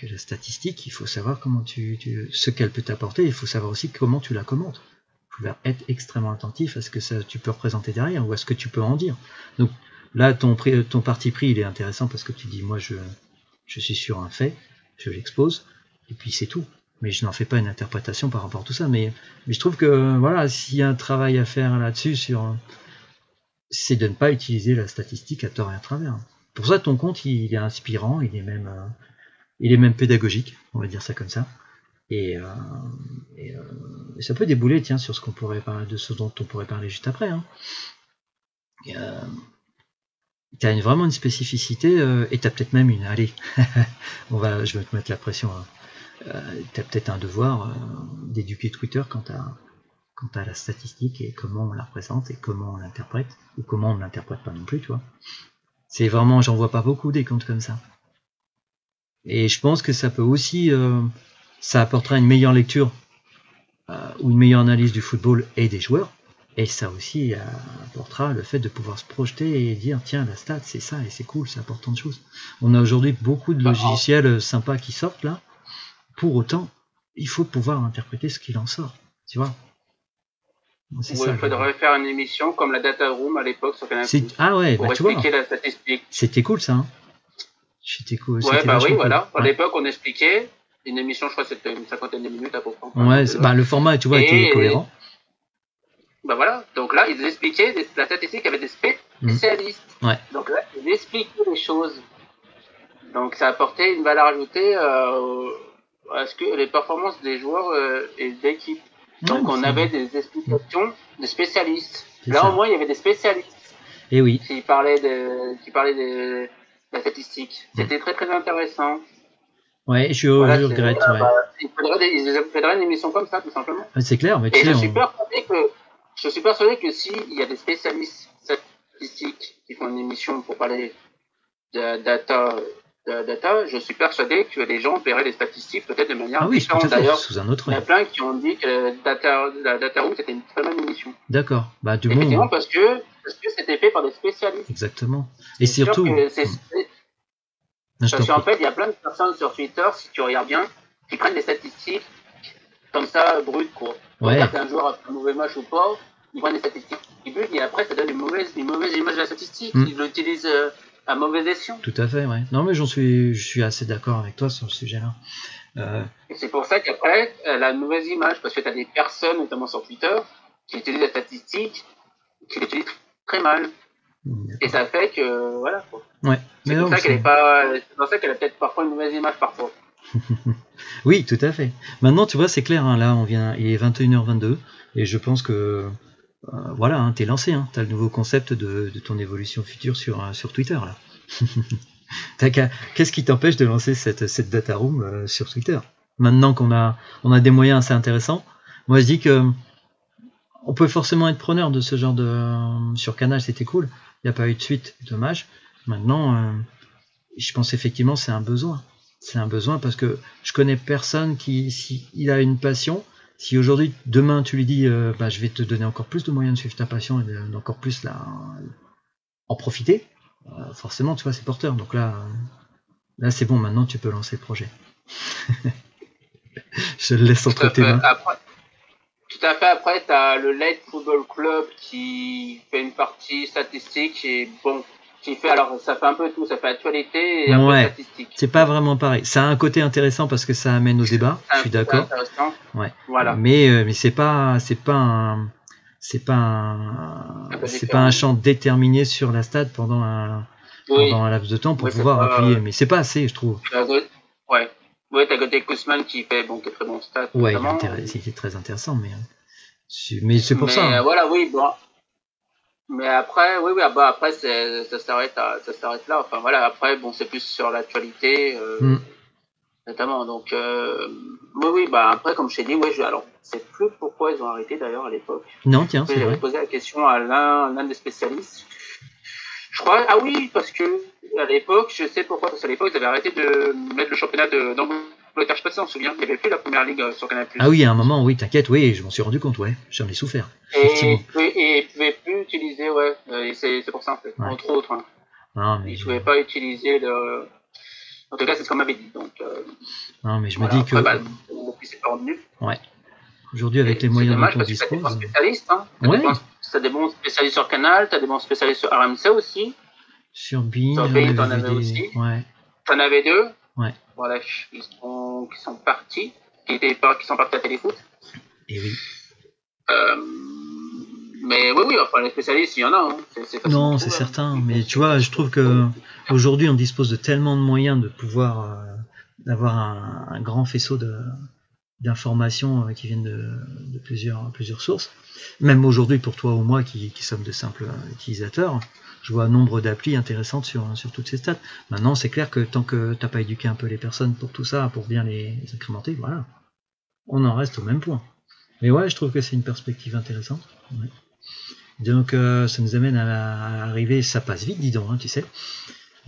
la statistique, il faut savoir comment tu, ce qu'elle peut t'apporter, il faut savoir aussi comment tu la commentes. Il faut être extrêmement attentif à ce que ça, tu peux représenter derrière ou à ce que tu peux en dire. Donc là, ton, ton parti pris, il est intéressant parce que tu dis, moi, je, suis sur un fait, je l'expose, et puis c'est tout. Mais je n'en fais pas une interprétation par rapport à tout ça. Mais, mais je trouve que voilà, s'il y a un travail à faire là-dessus, sur, c'est de ne pas utiliser la statistique à tort et à travers. Pour ça, ton compte, il est inspirant, il est même, euh, il est même pédagogique, on va dire ça comme ça. Et, euh, euh, et ça peut débouler, tiens, sur ce qu'on pourrait parler, de ce dont on pourrait parler juste après. Hein. Et, euh, une, vraiment une spécificité, et t'as peut-être même une. Allez, on va, je vais te mettre la pression. hein. Euh, t'as peut-être un devoir d'éduquer Twitter quant à, quant à la statistique et comment on la représente et comment on l'interprète, ou comment on ne l'interprète pas non plus, tu vois. C'est vraiment, j'en vois pas beaucoup des comptes comme ça. Et je pense que ça peut aussi, euh, ça apportera une meilleure lecture euh, ou une meilleure analyse du football et des joueurs. Et ça aussi euh, apportera le fait de pouvoir se projeter et dire tiens la stat c'est ça et c'est cool, c'est important de choses. On a aujourd'hui beaucoup de Bah, logiciels sympas qui sortent là. Pour autant, il faut pouvoir interpréter ce qu'il en sort. Tu vois C'est Ouais, il faudrait faire une émission comme la Data Room à l'époque sur Canal+. Ah ouais, bah, tu vois, c'était cool ça. Hein c'était cool. Ouais, c'était bah oui, cool. voilà. À Ouais. l'époque, on expliquait. Une émission, je crois, c'était une cinquantaine de minutes à peu près. Ouais, bah, le format, tu vois, Et- était cohérent. bah voilà. Donc là, ils expliquaient des- la statistique avec des spécialistes. Mhm. Ouais. Donc là, ils expliquaient les choses. Donc ça apportait une valeur ajoutée euh, à ce que les performances des joueurs euh, et d'équipe. Donc Ouais, on avait des explications de spécialistes. Là ça. au moins il y avait des spécialistes Et oui, qui parlaient de, qui parlaient de la statistique. C'était très très intéressant. ouais, je, Voilà, je regrette. ouais. bah, il faudrait, des- il faudrait une émission comme ça tout simplement. C'est clair, mais tu Et sais, je suis persuadé que je suis persuadé que si il y a des spécialistes statistiques qui font une émission pour parler de data, data, je suis persuadé que les gens verraient les statistiques peut-être de manière ah oui, différente. D'ailleurs, sous un autre il y a plein qui ont dit que data, la data room c'était une très bonne émission. D'accord, bah du Effectivement, bon, parce que parce que c'était fait par des spécialistes. exactement. Et surtout, parce qu'en fait, il y a plein de personnes sur Twitter, si tu regardes bien, qui prennent des statistiques comme ça, brutes, quoi. Ouais. Regarde un joueur a fait un mauvais match ou pas, ils prennent des statistiques qui butent, et après, ça donne une mauvaise, une mauvaise image de la statistique. Mm. Ils l'utilisent euh, à mauvais escient. Tout à fait, ouais. Non, mais j'en suis, je suis assez d'accord avec toi sur ce sujet-là. Euh, Et c'est pour ça qu'après, elle a une mauvaise image, parce que tu as des personnes, notamment sur Twitter, qui utilisent la statistique, qui l'utilisent très mal. Et ça fait que, voilà, quoi. ouais. C'est pour non, ça qu'elle est pas, c'est pour ça qu'elle a peut-être parfois une mauvaise image parfois. Oui, tout à fait. Maintenant, tu vois, c'est clair. hein, là, on vient, il est 21h22, et je pense que euh, voilà, hein, t'es lancé. Hein, T'as le nouveau concept de, ton évolution future sur euh, sur Twitter là. Qu'est-ce qui t'empêche de lancer cette cette data room euh, sur Twitter? Maintenant qu'on a on a des moyens assez intéressants, moi je dis que on peut forcément être preneur de ce genre de sur Canal, c'était cool. Il n'y a pas eu de suite, dommage. Maintenant, je pense effectivement c'est un besoin. C'est un besoin parce que je connais personne qui, si il a une passion, si aujourd'hui, demain, tu lui dis, euh, bah, je vais te donner encore plus de moyens de suivre ta passion et de- d'encore plus la, en profiter, euh, forcément, tu vois, c'est porteur. Donc là, là, c'est bon, maintenant, tu peux lancer le projet. je le laisse entre tes mains. Après, tout à fait. Après, tu as le Light Football Club qui fait une partie statistique et bon, qui fait, alors ça fait un peu tout, ça fait actualité et un Ouais. peu statistique. C'est pas vraiment pareil. Ça a un côté intéressant parce que ça amène au débat. Je suis d'accord. Ouais. Voilà. Mais euh, mais c'est pas c'est pas un c'est pas un c'est pas un champ déterminé sur la stade pendant un Oui. pendant un laps de temps pour Oui, pouvoir pas- appuyer. Mais c'est pas assez, je trouve. Ouais. Ouais, t'as Godet Kuzman qui fait bon, qui est très bon stat. Ouais, il est très intéressant, mais euh, c'est- mais c'est pour mais, ça. hein. euh, voilà, oui, bon. Mais après, oui, oui, ah bah, après, c'est- ça s'arrête à- ça s'arrête là. Enfin, voilà, après, bon, c'est plus sur l'actualité, euh, Mm. notamment. Donc, euh, oui, oui, bah, après, comme je t'ai dit, ouais, je, alors, c'est plus pourquoi ils ont arrêté d'ailleurs à l'époque. Non, tiens, c'est J'avais posé la question à l'un, l'un des spécialistes. Je crois, ah oui, parce que, à l'époque, je sais pourquoi, parce qu'à l'époque, ils avaient arrêté de mettre le championnat de, d'Angleterre. Je sais pas si on se souvient, il n'y avait plus la première ligue euh, sur Canal+. Ah oui, à un moment, oui, t'inquiète, oui, je m'en suis rendu compte, ouais, j'en ai souffert. Et, ils pouvaient plus utiliser, ouais, euh, et c'est, pour ça, en fait, Ouais. entre autres. hein. Non, mais Ils je, pouvaient pas utiliser le. En tout cas, c'est ce qu'on m'avait dit. Donc, euh, non, mais je voilà. me dis que bah, c'est pas revenu. aujourd'hui, avec Et les moyens dont on que t'as des bons dispose, spécialistes. Hein. T'as, Ouais. des des bons spécialistes sur Canal, t'as des bons spécialistes sur RMC aussi. sur Bein, t'en avais aussi. ouais, T'en avais deux. Ouais. Voilà, qui sont, qui sont partis, qui, étaient pas, qui sont partis à Téléfoot. et oui. Euh, mais oui, oui, enfin, les spécialistes, il y en a. Hein. Non, c'est hein. certain, mais tu vois, je trouve que aujourd'hui on dispose de tellement de moyens de pouvoir euh, d'avoir un, un grand faisceau de d'informations euh, qui viennent de, de plusieurs plusieurs sources. Même aujourd'hui pour toi ou moi qui, qui sommes de simples euh, utilisateurs, je vois un nombre d'applis intéressantes sur sur toutes ces stats. Maintenant, c'est clair que tant que t'as pas éduqué un peu les personnes pour tout ça, pour bien les, les incrémenter, voilà, on en reste au même point. Mais ouais, je trouve que c'est une perspective intéressante. Ouais. Donc euh, ça nous amène à, à arriver, ça passe vite, dis donc, hein, tu sais.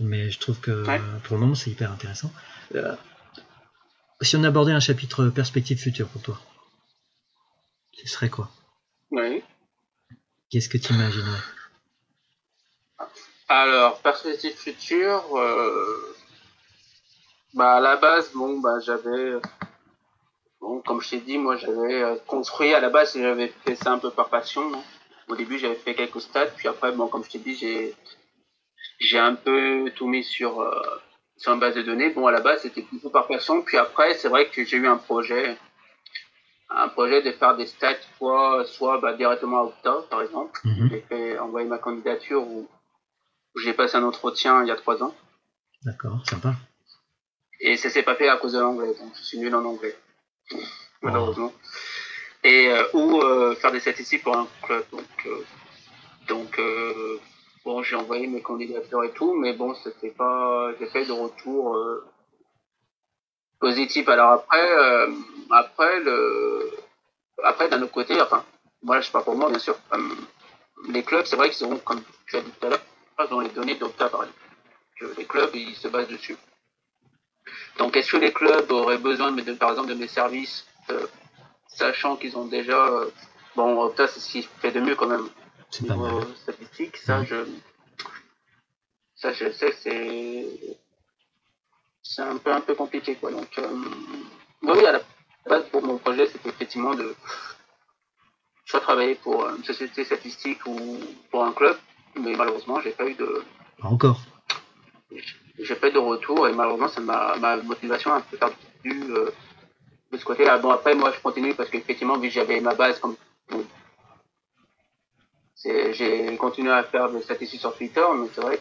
Mais je trouve que Ouais. pour le moment c'est hyper intéressant. Euh, si on abordait un chapitre perspective future pour toi, ce serait quoi? Oui. Qu'est-ce que tu imaginerais? Alors, perspective future, euh, bah à la base, bon, bah j'avais, bon, comme je t'ai dit, moi j'avais euh, construit à la base, j'avais fait ça un peu par passion. hein. Au début, j'avais fait quelques stats, puis après, bon, comme je t'ai dit, j'ai, j'ai un peu tout mis sur, euh, sur une base de données. Bon, à la base, c'était plutôt par passion, puis après, c'est vrai que j'ai eu un projet, un projet de faire des stats soit, soit bah, directement à Opta, par exemple. Mhm. J'ai fait envoyer ma candidature où, où j'ai passé un entretien il y a trois ans. D'accord, sympa. Et ça s'est pas fait à cause de l'anglais, donc je suis nul en anglais, malheureusement. Et euh, ou euh, faire des statistiques pour un club. Donc, euh, donc euh, bon, j'ai envoyé mes candidatures et tout, mais bon, c'était pas, j'ai fait de retour euh, positif. Alors après, euh, après le, après d'un autre côté, enfin, voilà, je sais pas pour moi, bien sûr. euh, les clubs, c'est vrai qu'ils ont, comme tu as dit tout à l'heure, ont les données d'Opta par exemple. Que les clubs, ils se basent dessus. Donc, est-ce que les clubs auraient besoin, de, par exemple, de mes services, euh, sachant qu'ils ont déjà, euh, bon, Opta, c'est ce qui fait de mieux quand même C'est pas niveau mal. statistique, ça, je, ça, je sais c'est, c'est un peu, un peu compliqué, quoi. Donc, euh, oui, à la base, pour mon projet, c'était effectivement de soit travailler pour une société statistique ou pour un club, mais malheureusement, j'ai pas eu de, Pas encore. j'ai pas eu de retour et malheureusement, ça m'a, ma motivation a un peu perdu euh, de ce côté-là. Bon, après, moi, je continue parce qu'effectivement, vu que j'avais ma base comme c'est- j'ai continué à faire des statistiques sur Twitter, mais c'est vrai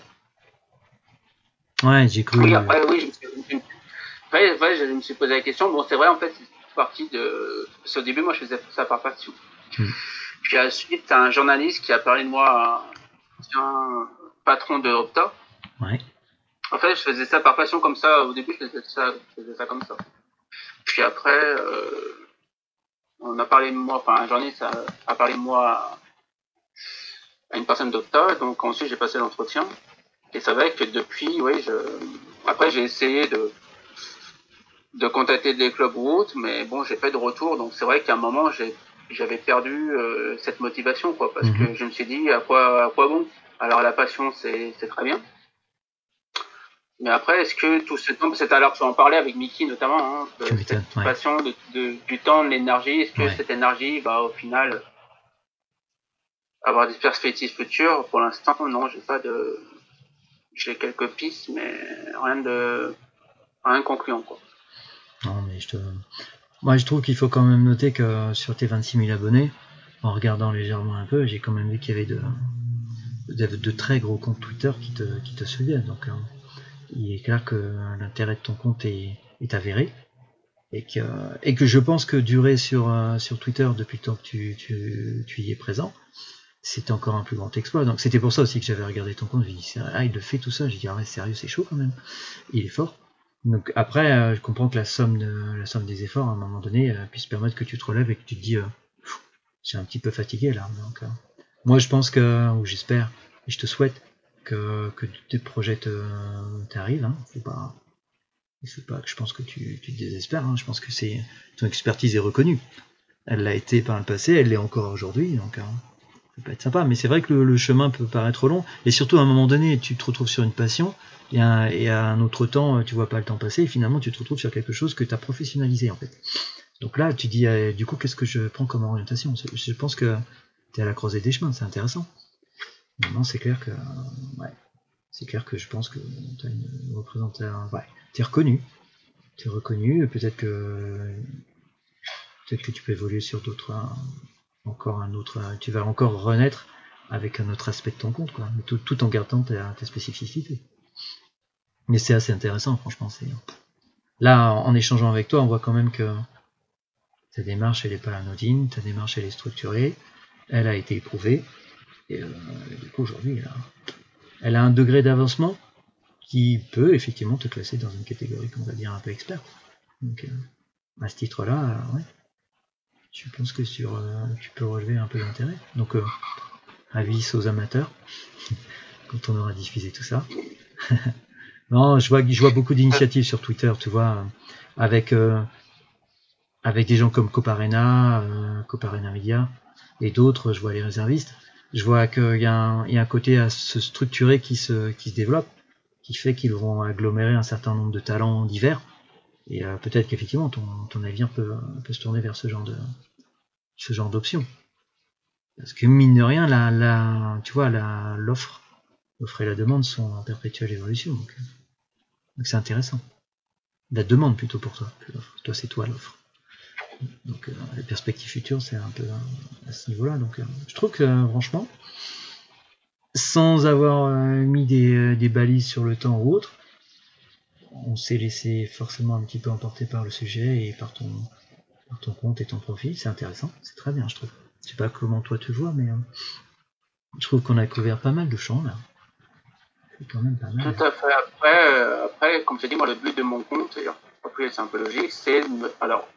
Ouais, j'ai cru. Oui, après, oui, je me suis, je me suis- après, après, je me suis posé la question. Bon, c'est vrai, en fait, c'est partie de. Parce qu'au début, moi, je faisais ça par passion. Mm. Puis ensuite, un journaliste qui a parlé de moi, ancien patron de Opta. Ouais. En fait, je faisais ça par passion comme ça. Au début, je faisais ça, je faisais ça comme ça. Puis après, euh, on a parlé de moi, enfin, un journaliste a, a parlé de moi à, une personne d'Opta. Donc ensuite, j'ai passé l'entretien. Et c'est vrai que depuis, oui, je... après, j'ai essayé de, de contacter des clubs ou autres, mais bon, j'ai pas de retour. Donc c'est vrai qu'à un moment, j'ai j'avais perdu euh, cette motivation, quoi, parce Mhm. que je me suis dit, à quoi, à quoi bon? Alors la passion, c'est très bien. Mais après, est-ce que tout ce temps, c'est alors tu en parlais avec Mickey notamment, hein, de cette ouais. passion, de, de- du temps, de l'énergie, est-ce que Ouais. cette énergie, bah, au final, avoir des perspectives futures, pour l'instant, non, j'ai pas de, j'ai quelques pistes, mais rien de, rien de concluant, quoi. Non, mais je te. Moi, je trouve qu'il faut quand même noter que sur tes 26 000 abonnés, en regardant légèrement un peu, j'ai quand même vu qu'il y avait de, très gros comptes Twitter qui te, qui. Donc, euh, il est clair que l'intérêt de ton compte est, avéré. Et que, je pense que durer sur, euh, Twitter depuis le temps que tu, y es présent, c'est encore un plus grand exploit. Donc, c'était pour ça aussi que j'avais regardé ton compte. Me dis, ah, il le fait tout ça. J'ai dit, ah sérieux, c'est chaud quand même. Il est fort. Donc après, euh, je comprends que la somme, la somme des efforts, à un moment donné, euh, puisse permettre que tu te relèves et que tu te dis, euh, j'ai un petit peu fatigué là. Euh, moi, je pense que, ou j'espère, et je te souhaite que, que tes projets t'arrivent. Hein. Faut pas, faut pas que je pense que tu, tu te désespères. Hein. Je pense que c'est ton expertise est reconnue. Elle l'a été par le passé, elle l'est encore aujourd'hui. Donc, ça peut être sympa. Mais c'est vrai que le, chemin peut paraître long. Et surtout, à un moment donné, tu te retrouves sur une passion et à, un autre temps, euh, tu vois pas le temps passer, et finalement tu te retrouves sur quelque chose que tu as professionnalisé en fait. Donc là, tu dis, euh, du coup, qu'est-ce que je prends comme orientation? Je pense que tu es à la croisée des chemins, c'est intéressant. Maintenant, c'est clair que, ouais, c'est clair que je pense que tu as une représentation, ouais, tu es reconnu. Tu es reconnu, peut-être que, peut-être que tu peux évoluer sur d'autres, euh, encore un autre, euh, tu vas encore renaître avec un autre aspect de ton compte, mais tout, en gardant ta, ta spécificité. Mais c'est assez intéressant, franchement. C'est là, en, échangeant avec toi, on voit quand même que ta démarche, elle est pas anodine, ta démarche, elle est structurée, elle a été éprouvée, et euh, du coup, aujourd'hui, elle a, un degré d'avancement qui peut effectivement te classer dans une catégorie qu'on va dire un peu experte. Donc, euh, à ce titre-là, euh, ouais, je pense que sur, euh, tu peux relever un peu d'intérêt. Donc, euh, avis aux amateurs, quand on aura diffusé tout ça. non, je vois, je vois beaucoup d'initiatives sur Twitter, tu vois, euh, avec, euh, avec des gens comme Coparena, euh, Coparena Media et d'autres, je vois les réservistes. Je vois qu'il y, y a un côté à se structurer qui se, qui se développe, qui fait qu'ils vont agglomérer un certain nombre de talents divers. Et euh, peut-être qu'effectivement, ton, ton navire peut, se tourner vers ce genre de genre d'options. Parce que mine de rien, tu vois, l'offre, l'offre et la demande sont en perpétuelle évolution. Donc, euh, c'est intéressant. La demande plutôt pour toi. Toi, c'est toi l'offre. Donc les perspectives futures, c'est un peu à ce niveau-là. Donc je trouve que franchement, sans avoir mis des, des, balises sur le temps ou autre, on s'est laissé forcément un petit peu emporter par le sujet et par ton, compte et ton profil. C'est intéressant, c'est très bien, je trouve. Je sais pas comment toi tu vois, mais je trouve qu'on a couvert pas mal de champs là. C'est quand même pas mal. Tout à fait. Après, euh, après comme je dis, moi, le but de mon compte, après, c'est un peu logique, c'est. Alors,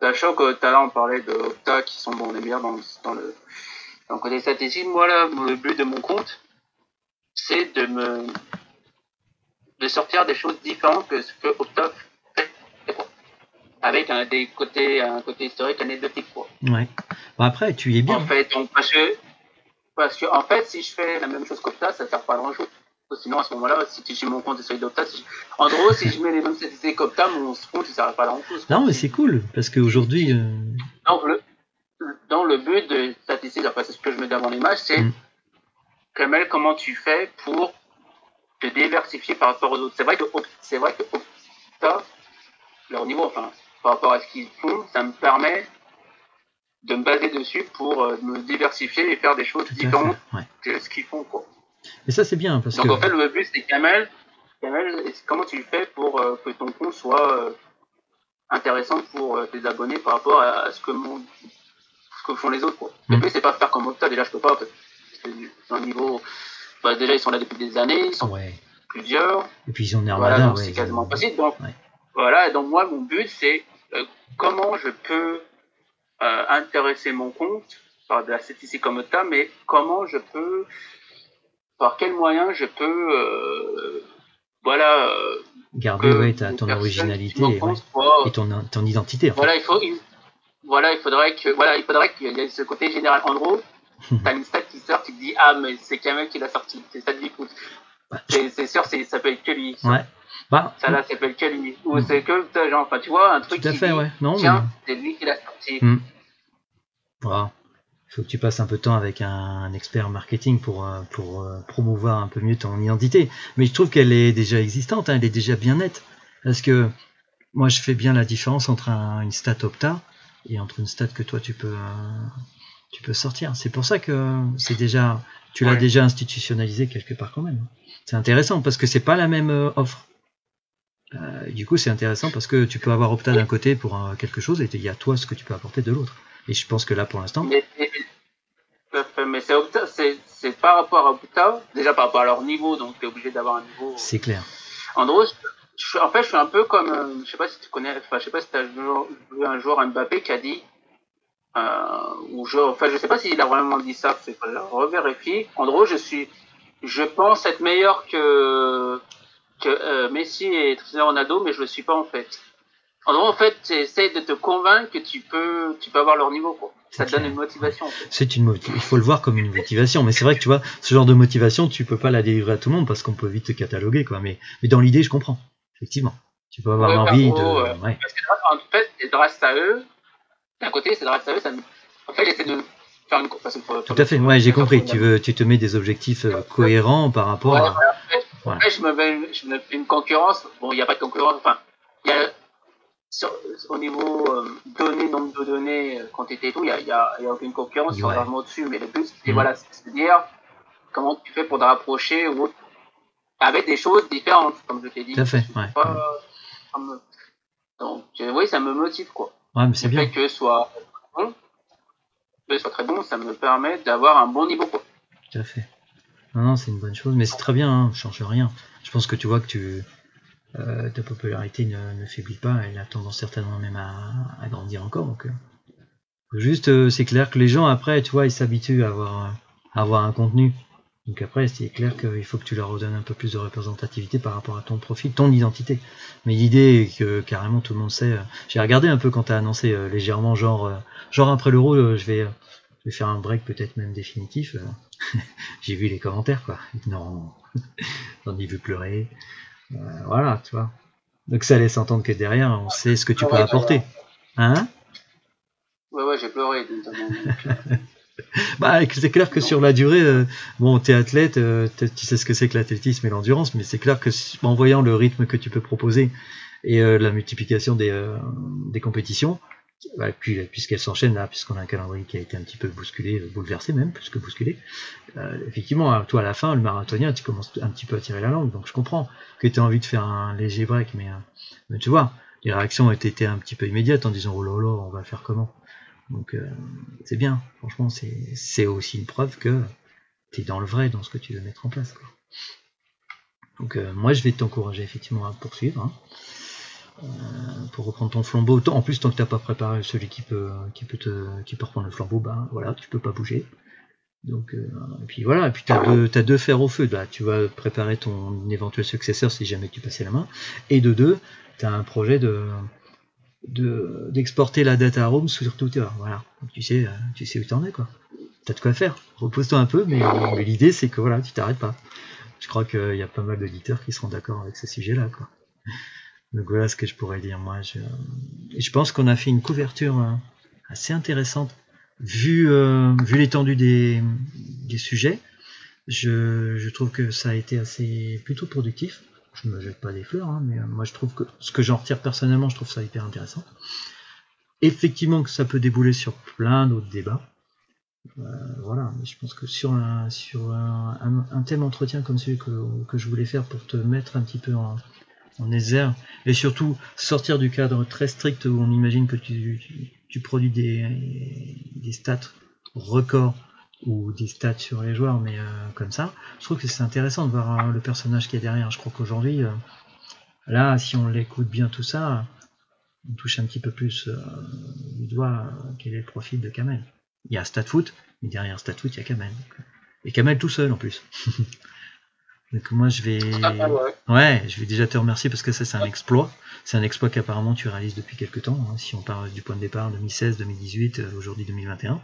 sachant que tout à l'heure, on parlait de Opta qui sont bon, les meilleurs dans, le, dans le côté moi, là, le but de mon compte, c'est de me. De sortir des choses différentes que ce que Opta fait. Avec un, des côtés, un côté historique anecdotique, quoi. Ouais. Bon, après, tu y es bien. En fait, donc, parce que parce que, en fait, si je fais la même chose qu'Opta, ça ne sert pas à grand chose. Sinon, à ce moment-là, si tu mon compte et celui d'Opta, en gros, si je mets les mêmes statistiques qu'Opta, mon compte, il ne sert pas à grand chose. Non, mais c'est cool, parce qu'aujourd'hui. Euh... le, dans le but de statistiques, après, c'est ce que je mets devant l'image, c'est mm. Kamel, comment tu fais pour te diversifier par rapport aux autres C'est vrai que c'est vrai que Opta, leur niveau, enfin, par rapport à ce qu'ils font, ça me permet de me baser dessus pour euh, me diversifier et faire des choses différentes que ce qu'ils font. Quoi. Et ça, c'est bien. Parce Donc, en fait, le but, c'est Kamel, Kamel, comment tu fais pour euh, que ton compte soit euh, intéressant pour tes abonnés par rapport à, ce, que mon, ce que font les autres. Quoi. Le mm. but, c'est pas faire comme Opta, déjà, je peux pas. Parce que c'est un niveau. Bah, déjà, ils sont là depuis des années, ils sont plusieurs. Et puis, ils ont voilà, c'est quasiment possible. Donc, voilà, donc moi, mon but, c'est comment je peux euh, intéresser mon compte par de la statistique comme ça, mais comment je peux, par quel moyen je peux, euh, voilà, euh, garder ouais, ta, ton originalité et, et ton, ton, identité. Voilà, il faut, voilà, il faudrait que, voilà, il faudrait qu'il y ait ce côté général. En gros, t'as une stat qui sort, tu te dis ah mais c'est Kamel qui l'a sorti, c'est ça du coup. Bah, c'est sûr, ça peut être que lui. Ouais. Bah, ça là, le cas lui. Ou mm. c'est que genre, enfin, tu vois, un truc Tout à fait, ouais. Non, tiens, c'est lui qui l'a sorti. Mm. Voilà. Il faut que tu passes un peu de temps avec un, expert marketing pour, euh, pour euh, promouvoir un peu mieux ton identité. Mais je trouve qu'elle est déjà existante, hein, elle est déjà bien nette. Parce que moi, je fais bien la différence entre une stat opta et entre une stat que toi, tu peux, euh, tu peux sortir. C'est pour ça que c'est déjà, tu l'as déjà institutionnalisé quelque part quand même. C'est intéressant parce que c'est pas la même offre. du coup, c'est intéressant parce que tu peux avoir Opta d'un côté pour quelque chose et il y a toi ce que tu peux apporter de l'autre. Et je pense que là, pour l'instant. Mais, mais c'est par rapport à Opta, déjà par rapport à leur niveau, donc tu es obligé d'avoir un niveau. C'est clair. En gros, en fait, je suis un peu comme. Euh, je sais pas si tu connais, enfin, je sais pas si tu as vu un joueur Mbappé qui a dit. Euh, ou je, enfin, je sais pas s'il a vraiment dit ça, c'est pas revérifier. En gros, je suis. Je pense être meilleur que, que euh, Messi et Cristiano Ronaldo, mais je le suis pas en fait. En fait, essaye de te convaincre que tu peux, tu peux avoir leur niveau, quoi. Ça te donne une motivation. C'est une Il faut le voir comme une motivation. Mais c'est vrai que tu vois, ce genre de motivation, tu peux pas la délivrer à tout le monde parce qu'on peut vite te cataloguer, quoi. Mais, mais dans l'idée, je comprends. Effectivement. Tu peux avoir envie de. Parce que, en fait, grâce à eux. D'un côté, c'est à eux. Ça... En fait, j'essaie de faire une. Tout à fait. Ouais, j'ai compris. Tu veux, tu te mets des objectifs euh, cohérents par rapport à. En fait, je me mets, je me fais une concurrence. Bon, il n'y a pas de concurrence. Enfin, il y a au niveau euh, données, nombre de données, euh, quantité et tout, il n'y a, y a, y a, aucune concurrence, sont vraiment dessus. Mais le but, c'est mm. voilà, de dire comment tu fais pour te rapprocher ou avec des choses différentes, comme je t'ai dit. Tout à fait, ouais. Donc, euh, oui, ça me motive, quoi. Ouais, mais c'est bien. fait que soit bon, que soit très bon, ça me permet d'avoir un bon niveau, quoi. Tout à fait. Non, non, c'est une bonne chose, mais c'est très bien, hein, change rien. Je pense que tu vois que tu euh, ta popularité ne, faiblit pas, elle a tendance certainement même à, grandir encore. Donc, euh, juste, euh, c'est clair que les gens après, tu vois, ils s'habituent à avoir, avoir un contenu. Donc après, c'est clair qu'il faut que tu leur redonnes un peu plus de représentativité par rapport à ton profil, ton identité. Mais l'idée est que carrément tout le monde sait. J'ai regardé un peu quand tu as annoncé légèrement, genre, genre après l'euro, je vais, je vais faire un break peut-être même définitif. J'ai vu les commentaires, quoi. Non, j'en ai vu pleurer. Euh, voilà, tu vois. Donc ça laisse entendre que derrière, on sait ce que tu ah peux apporter. Hein? Ouais, ouais, j'ai pleuré. bah, c'est clair que sur la durée, euh, bon, t'es athlète, euh, tu sais ce que c'est que l'athlétisme et l'endurance, mais c'est clair que en voyant le rythme que tu peux proposer et la multiplication des, des compétitions, Ouais, puis, puisqu'elle s'enchaîne là, puisqu'on a un calendrier qui a été un petit peu bousculé, bouleversé même, plus que bousculé, euh, effectivement, toi à la fin, le marathonien, tu commences un petit peu à tirer la langue, donc je comprends que tu as envie de faire un léger break, mais, tu vois, les réactions ont été un petit peu immédiates en disant oh là là, on va faire comment? Donc c'est bien, franchement, c'est aussi une preuve que tu es dans le vrai dans ce que tu veux mettre en place. Donc moi je vais t'encourager effectivement à poursuivre. Hein. Euh, pour reprendre ton flambeau. En plus, tant que t'as pas préparé celui qui peut, qui peut te, qui peut reprendre le flambeau, ben voilà, tu peux pas bouger. Donc, euh, et puis voilà, et puis t'as deux, as deux fers au feu. Là, tu vas préparer ton éventuel successeur si jamais tu passais la main. Et de deux, t'as un projet de d'exporter la data à Rome sur Twitter. Voilà, Donc, tu sais, euh, tu sais où t'en es quoi. T'as de quoi faire. Repose-toi un peu, mais, l'idée c'est que voilà, tu t'arrêtes pas. Je crois qu'il y a pas mal d'auditeurs qui seront d'accord avec ce sujet-là, quoi. Donc voilà ce que je pourrais dire. Moi, je, pense qu'on a fait une couverture euh, assez intéressante vu, euh, l'étendue des, des sujets. Je, je, trouve que ça a été assez plutôt productif. Je me jette pas des fleurs, hein, mais euh, moi je trouve que ce que j'en retire personnellement, je trouve ça hyper intéressant. Effectivement que ça peut débouler sur plein d'autres débats. Euh, voilà, mais je pense que sur un, sur un, un, entretien comme celui que, que je voulais faire pour te mettre un petit peu en, en air et surtout sortir du cadre très strict où on imagine que tu, tu, produis des, des stats records ou des stats sur les joueurs, mais euh, comme ça, je trouve que c'est intéressant de voir euh, le personnage qui est derrière. Je crois qu'aujourd'hui, euh, là, si on l'écoute bien tout ça, on touche un petit peu plus du doigt quel est le profil de Kamel. Il y a StatFoot, mais derrière StatFoot, il y a Kamel. Et Kamel tout seul en plus. Donc moi je vais ah, ouais. je vais déjà te remercier parce que ça c'est un exploit. C'est un exploit qu'apparemment tu réalises depuis quelques temps, hein, si on parle du point de départ 2016, 2018, euh, aujourd'hui 2021.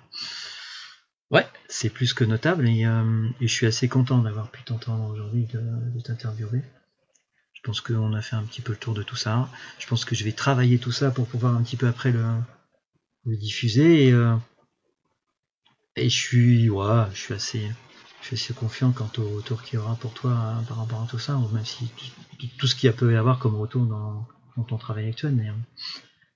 C'est plus que notable euh, et, je suis assez content d'avoir pu t'entendre aujourd'hui de, t'interviewer. Je pense qu'on a fait un petit peu le tour de tout ça. Je pense que je vais travailler tout ça pour pouvoir un petit peu après le, diffuser et, euh, je suis ouais, je suis assez je suis confiant quant au retour qu'il y aura pour toi hein, par rapport à tout ça, même si tout ce qu'il peut y avoir comme retour dans, ton travail actuel, mais euh,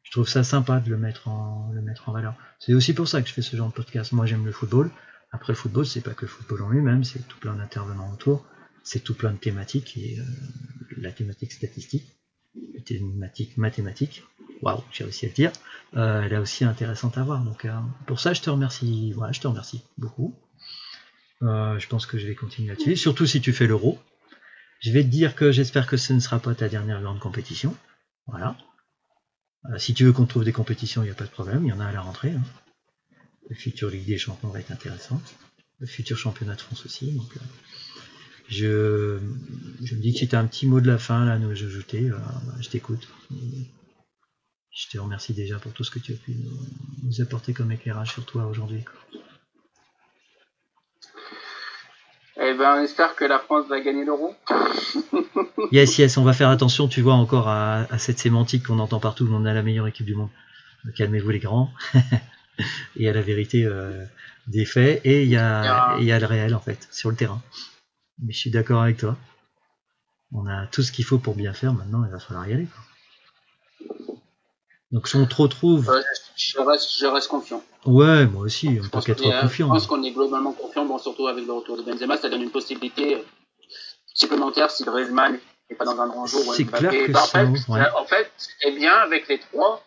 je trouve ça sympa de le mettre en, le mettre en valeur. C'est aussi pour ça que je fais ce genre de podcast. Moi j'aime le football. Après le football, c'est pas que le football en lui-même, c'est tout plein d'intervenants autour, c'est tout plein de thématiques et euh, la thématique statistique, la thématique mathématique, waouh, j'ai réussi à le dire, euh, elle est aussi intéressante à voir. Donc pour ça, je te remercie, voilà, je te remercie beaucoup. Euh, je pense que je vais continuer là-dessus. Surtout si tu fais l'euro. Je vais te dire que j'espère que ce ne sera pas ta dernière grande compétition. Voilà. Euh, si tu veux qu'on trouve des compétitions, il n'y a pas de problème. Il y en a à la rentrée. Hein. Le futur Ligue des Champions va être intéressant. Le futur championnat de France aussi. Donc, euh, je, je me dis que as un petit mot de la fin là, à nous ajouter, je t'écoute. Je te remercie déjà pour tout ce que tu as pu nous apporter comme éclairage sur toi aujourd'hui. Eh ben, on espère que la France va gagner l'euro. yes, yes, on va faire attention, tu vois, encore à, cette sémantique qu'on entend partout, on a la meilleure équipe du monde. Calmez-vous les grands. il y a la vérité euh, des faits et il y, a, il y a le réel, en fait, sur le terrain. Mais je suis d'accord avec toi. On a tout ce qu'il faut pour bien faire, maintenant il va falloir y aller. Quoi. Donc si on te retrouve... je, reste, je reste confiant. Ouais, moi aussi, on peut qu'être confiant. Je pense qu'on est globalement confiant, bon, surtout avec le retour de Benzema, ça donne une possibilité euh, supplémentaire si Griezmann n'est pas dans un grand jour. C'est clair que en, fait, en fait, ce qui est bien avec les trois,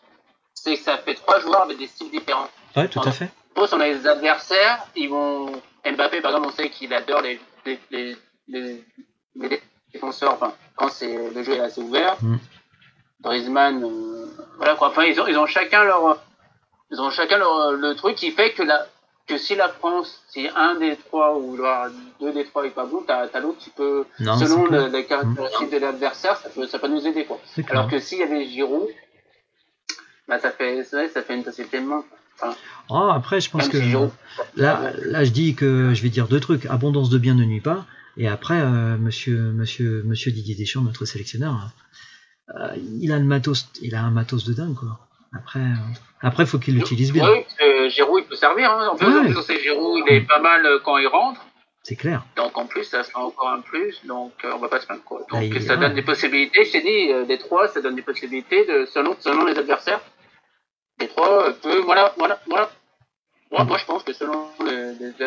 c'est que ça fait trois joueurs avec des styles différents. Ouais, tout à fait. Pose, on a les adversaires, ils vont... Mbappé, par exemple, on sait qu'il adore les, les, les, les, défenseurs, enfin, quand c'est le jeu est assez ouvert. Mm. Griezmann... Euh, voilà quoi. Enfin, ils ont, ils ont chacun leur, ils ont chacun leur, le truc qui fait que la, que si la France, si un des trois ou deux des trois est pas bon, t'as, as, l'autre qui peut, selon les caractéristiques de l'adversaire, ça peut, ça peut nous aider quoi. Alors que s'il y avait Giroud, bah ça fait, ça fait une société de main. Oh, après, je pense que là, là, je dis que je vais dire deux trucs. Abondance de bien ne nuit pas. Et après, euh, monsieur, monsieur, monsieur Didier Deschamps, notre sélectionneur, euh, il a le matos, il a un matos de dingue quoi. Après, euh, après, faut qu'il l'utilise bien. Oui, euh, Giroud, il peut servir. Hein. En plus, ouais. Giroud, il est pas mal quand il rentre. C'est clair. Donc en plus, ça sera encore un plus. Donc on va pas se plaindre. Quoi. Donc ça donne des possibilités. Je t'ai dit, des trois, ça donne des possibilités de selon selon les adversaires trois peut, voilà, voilà, voilà. Moi, moi, je pense que selon,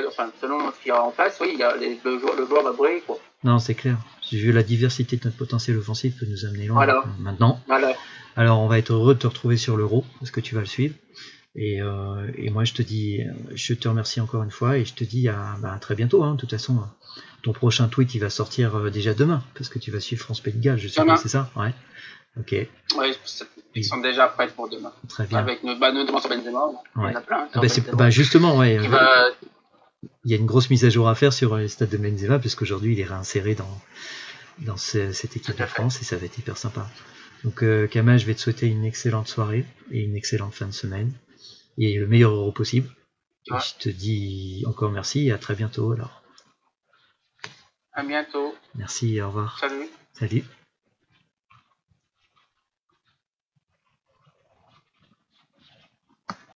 enfin, selon ce qu'il y a en face, oui, il y a les- le, joueur, le joueur va briller, quoi. Non, c'est clair. Vu la diversité de notre potentiel offensif peut nous amener loin. Voilà. Donc, Maintenant, Voilà. alors on va être heureux de te retrouver sur l'Euro parce que tu vas le suivre. Et, euh, et moi, je te dis, euh, je te remercie encore une fois et je te dis à, bah, à très bientôt. hein. De toute façon, euh, ton prochain tweet, il va sortir euh, déjà demain parce que tu vas suivre France Pays de Galles, je c'est ça? Ouais. Ok, Ouais, ils sont déjà prêts pour demain. très bien. Avec nos, bah, notamment sur Benzema, il y en Ouais. a plein. Ah sur bah, c'est- Benzema. bah, justement, ouais. Qui va- Il y a une grosse mise à jour à faire sur euh, le stade de Benzema, puisqu'aujourd'hui il est réinséré dans, dans ce- cette équipe de. France et ça va être hyper sympa. Donc euh, Kama, je vais te souhaiter une excellente soirée et une excellente fin de semaine et le meilleur euro possible. Et je te dis encore merci et à très bientôt alors. À bientôt. Merci, au revoir. Salut. Salut.